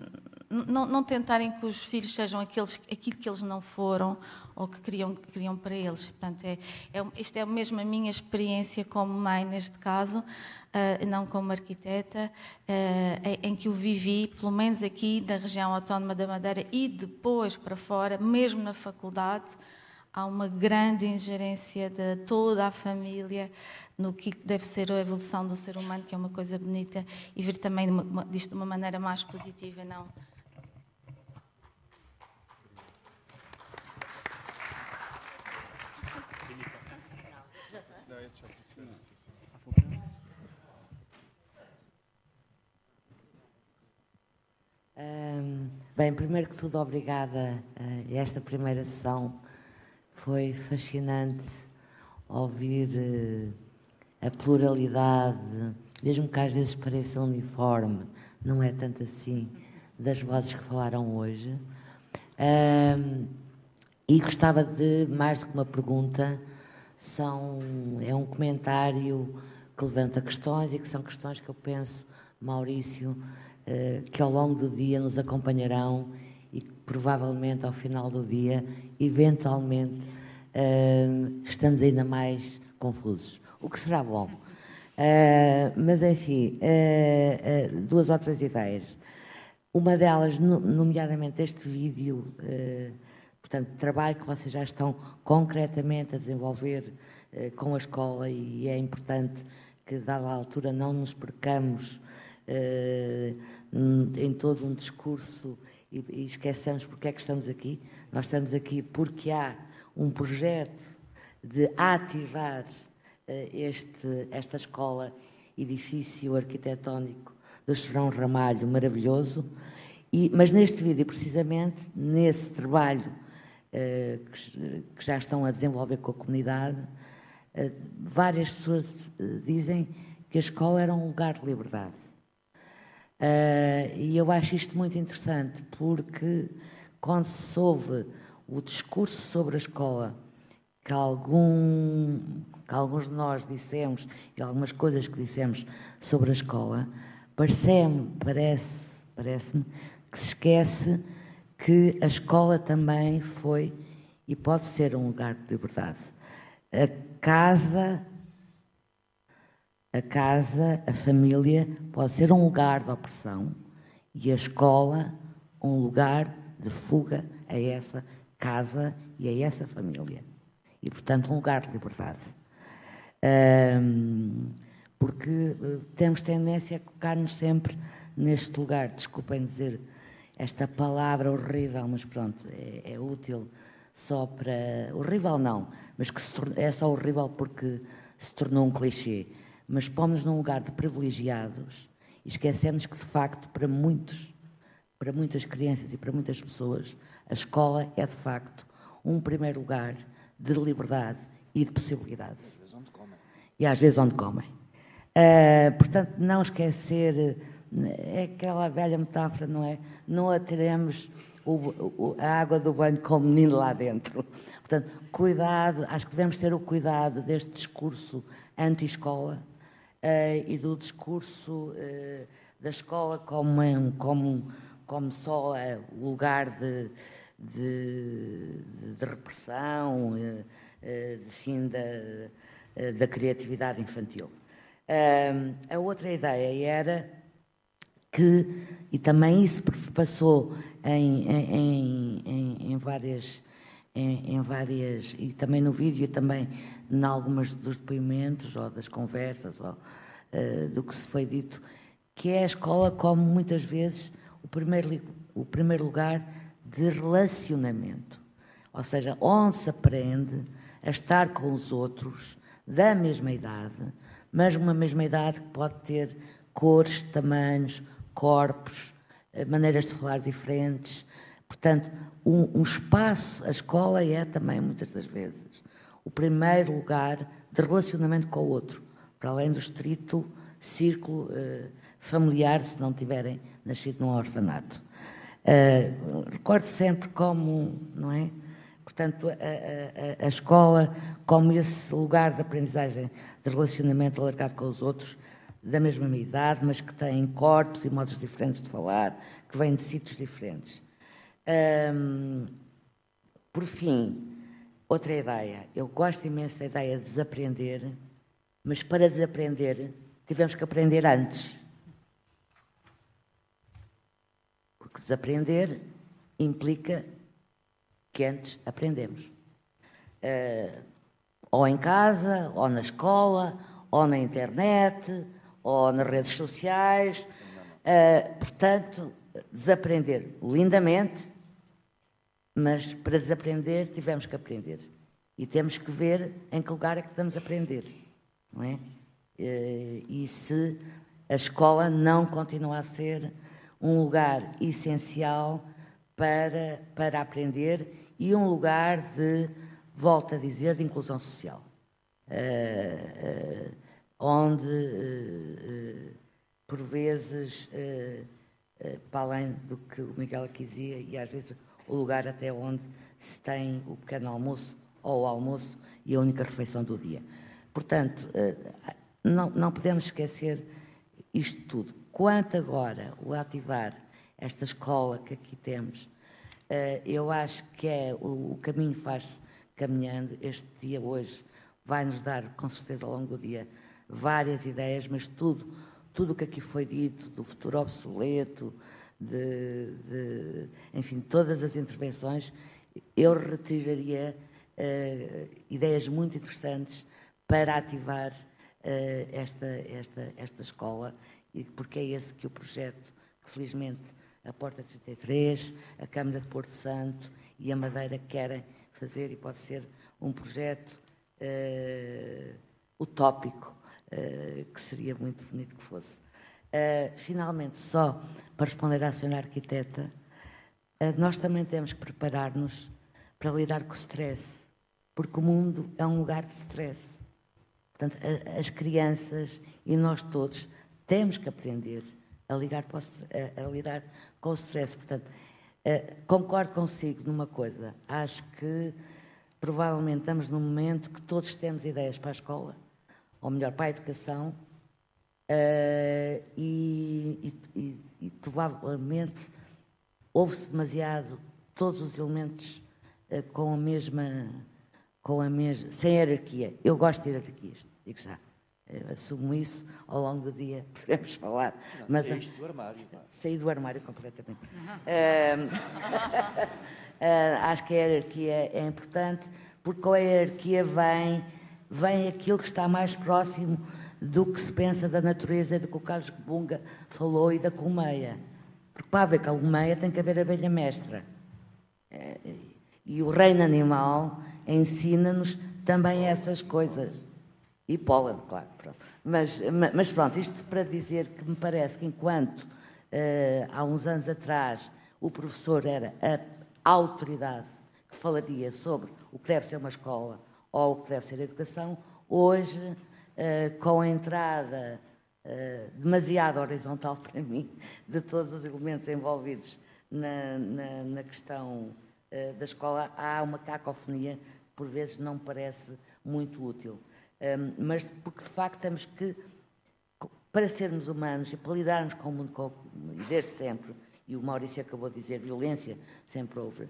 não, não, tentarem que os filhos sejam aqueles, aquilo que eles não foram ou que queriam, que queriam para eles. Portanto, é, é, isto é mesmo a minha experiência como mãe, neste caso, uh, não como arquiteta, uh, em que eu vivi, pelo menos aqui da região autónoma da Madeira e depois para fora, mesmo na faculdade, há uma grande ingerência de toda a família no que deve ser a evolução do ser humano, que é uma coisa bonita, e ver também disto de uma maneira mais positiva, não bem, primeiro que tudo, obrigada a esta primeira sessão. Foi fascinante ouvir eh, a pluralidade, mesmo que às vezes pareça uniforme, não é tanto assim, das vozes que falaram hoje. e gostava de, mais do que uma pergunta, são, é um comentário que levanta questões e que são questões que eu penso, Maurício, que ao longo do dia nos acompanharão e que provavelmente ao final do dia, eventualmente, eh, estamos ainda mais confusos, o que será bom. Eh, mas, enfim, duas outras ideias. Uma delas, nomeadamente este vídeo, portanto, trabalho que vocês já estão concretamente a desenvolver com a escola e é importante que, dada a altura, não nos percamos em todo um discurso e, e esquecemos porque é que estamos aqui. Nós estamos aqui porque há um projeto de ativar uh, este, esta escola, edifício arquitetónico do Chorão Ramalho, maravilhoso. E, mas neste vídeo, precisamente, nesse trabalho uh, que, que, já estão a desenvolver com a comunidade, várias pessoas dizem que a escola era um lugar de liberdade. Uh, e eu acho isto muito interessante, porque quando se ouve o discurso sobre a escola, que, algum, que alguns de nós dissemos, e algumas coisas que dissemos sobre a escola, parece-me parece, parece que se esquece que a escola também foi e pode ser um lugar de liberdade. A casa a casa, a família, pode ser um lugar de opressão e a escola um lugar de fuga a essa casa e a essa família. E, portanto, um lugar de liberdade. Um, porque eh, temos tendência a colocar-nos sempre neste lugar. Desculpem dizer esta palavra horrível, mas pronto, é, é útil só para. Horrível não, mas que é só horrível porque se tornou um clichê mas pomos num lugar de privilegiados e esquecemos que, de facto, para muitos, para muitas crianças e para muitas pessoas, a escola é, de facto, um primeiro lugar de liberdade e de possibilidade. E às vezes onde comem. Uh, portanto, não esquecer, é aquela velha metáfora, não é? Não atiremos a água do banho com o menino lá dentro. Portanto, cuidado, acho que devemos ter o cuidado deste discurso anti-escola, e do discurso uh, da escola como, um, como como só eh, o lugar de, de, de repressão, eh, eh, de fim da, eh, da criatividade infantil. A outra ideia era que, e também isso passou em, em, em, em várias, em, em várias, e também no vídeo e também em algumas dos depoimentos ou das conversas ou uh, do que se foi dito, que é a escola como muitas vezes o primeiro, o primeiro lugar de relacionamento. Ou seja, onde se aprende a estar com os outros da mesma idade, mas uma mesma idade que pode ter cores, tamanhos, corpos, eh, maneiras de falar diferentes. Portanto, um, um espaço, a escola é também, muitas das vezes, o primeiro lugar de relacionamento com o outro, para além do estrito círculo eh, familiar, se não tiverem nascido num orfanato. Eh, recordo sempre como, não é? Portanto, a- a- a escola como esse lugar de aprendizagem, de relacionamento alargado com os outros, da mesma idade, mas que têm corpos e modos diferentes de falar, que vêm de sítios diferentes. Ahm, por fim, outra ideia. Eu gosto imenso da ideia de desaprender, mas para desaprender tivemos que aprender antes. Porque desaprender implica que antes aprendemos. Eh, ou em casa, ou na escola, ou na internet, ou nas redes sociais. Eh, portanto, desaprender lindamente, mas para desaprender tivemos que aprender. E temos que ver em que lugar é que estamos a aprender, não é? Eh, E se a escola não continua a ser um lugar essencial para, para aprender e um lugar de, volto a dizer, de inclusão social. Eh, eh, onde, eh, por vezes, para além do que o Miguel aqui dizia, e às vezes o lugar até onde se tem o pequeno almoço ou o almoço e a única refeição do dia. Portanto, eh, não, não podemos esquecer isto tudo. Quanto agora o ativar esta escola que aqui temos, eh, eu acho que é o, caminho faz-se caminhando. Este dia hoje vai nos dar, com certeza, ao longo do dia, várias ideias, mas tudo, tudo o que aqui foi dito, do futuro obsoleto, de, de- enfim, todas as intervenções, eu retiraria eh, ideias muito interessantes para ativar eh, esta, esta, esta escola, porque é esse que o projeto, que felizmente a Porta 33, a Câmara de Porto Santo e a Madeira querem fazer, e pode ser um projeto eh, utópico, eh, que seria muito bonito que fosse. Eh, finalmente, só para responder à senhora arquiteta, eh, nós também temos que preparar-nos para lidar com o stress, porque o mundo é um lugar de stress. Portanto, a- as crianças e nós todos temos que aprender a, ligar para o a- a lidar com o stress. Portanto, eh, concordo consigo numa coisa. Acho que provavelmente estamos num momento que todos temos ideias para a escola, ou melhor, para a educação, eh, e, e- e- e provavelmente houve-se demasiado todos os elementos eh, com a mesma, com a mesma, sem hierarquia. Eu gosto de hierarquias, digo já. Eu assumo isso ao longo do dia, podemos falar. Não, mas saíste do armário, pá. Saí do armário completamente. Ah, acho que a hierarquia é importante, porque com a hierarquia vem, vem aquilo que está mais próximo do que se pensa da natureza do que o Carlos Bunga falou e da colmeia. Porque para haver colmeia tem que haver abelha mestra. Eh, E o reino animal ensina-nos também essas coisas. E pólen, claro. Pronto. Mas, ma- mas pronto, isto para dizer que me parece que enquanto eh, há uns anos atrás o professor era a autoridade que falaria sobre o que deve ser uma escola ou o que deve ser a educação, hoje, eh, com a entrada eh, demasiado horizontal para mim de todos os elementos envolvidos na, na, na questão eh, da escola, há uma cacofonia que por vezes não parece muito útil. Hum, mas porque de facto temos que, para sermos humanos e para lidarmos com o mundo, desde sempre, e o Maurício acabou de dizer violência, sempre houve,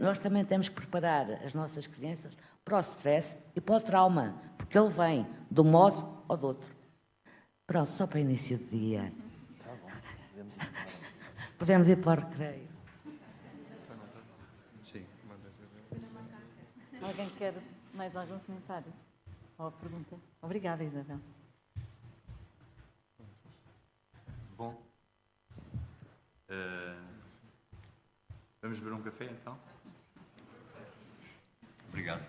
nós também temos que preparar as nossas crianças para o stress e para o trauma, porque ele vem de um modo ou do outro. Pronto, só para início de dia. Podemos ir para o recreio. Sim, Alguém quer mais algum comentário? Ou pergunta? Obrigada, Isabel. Bom. Eh, vamos beber um café então? Obrigado.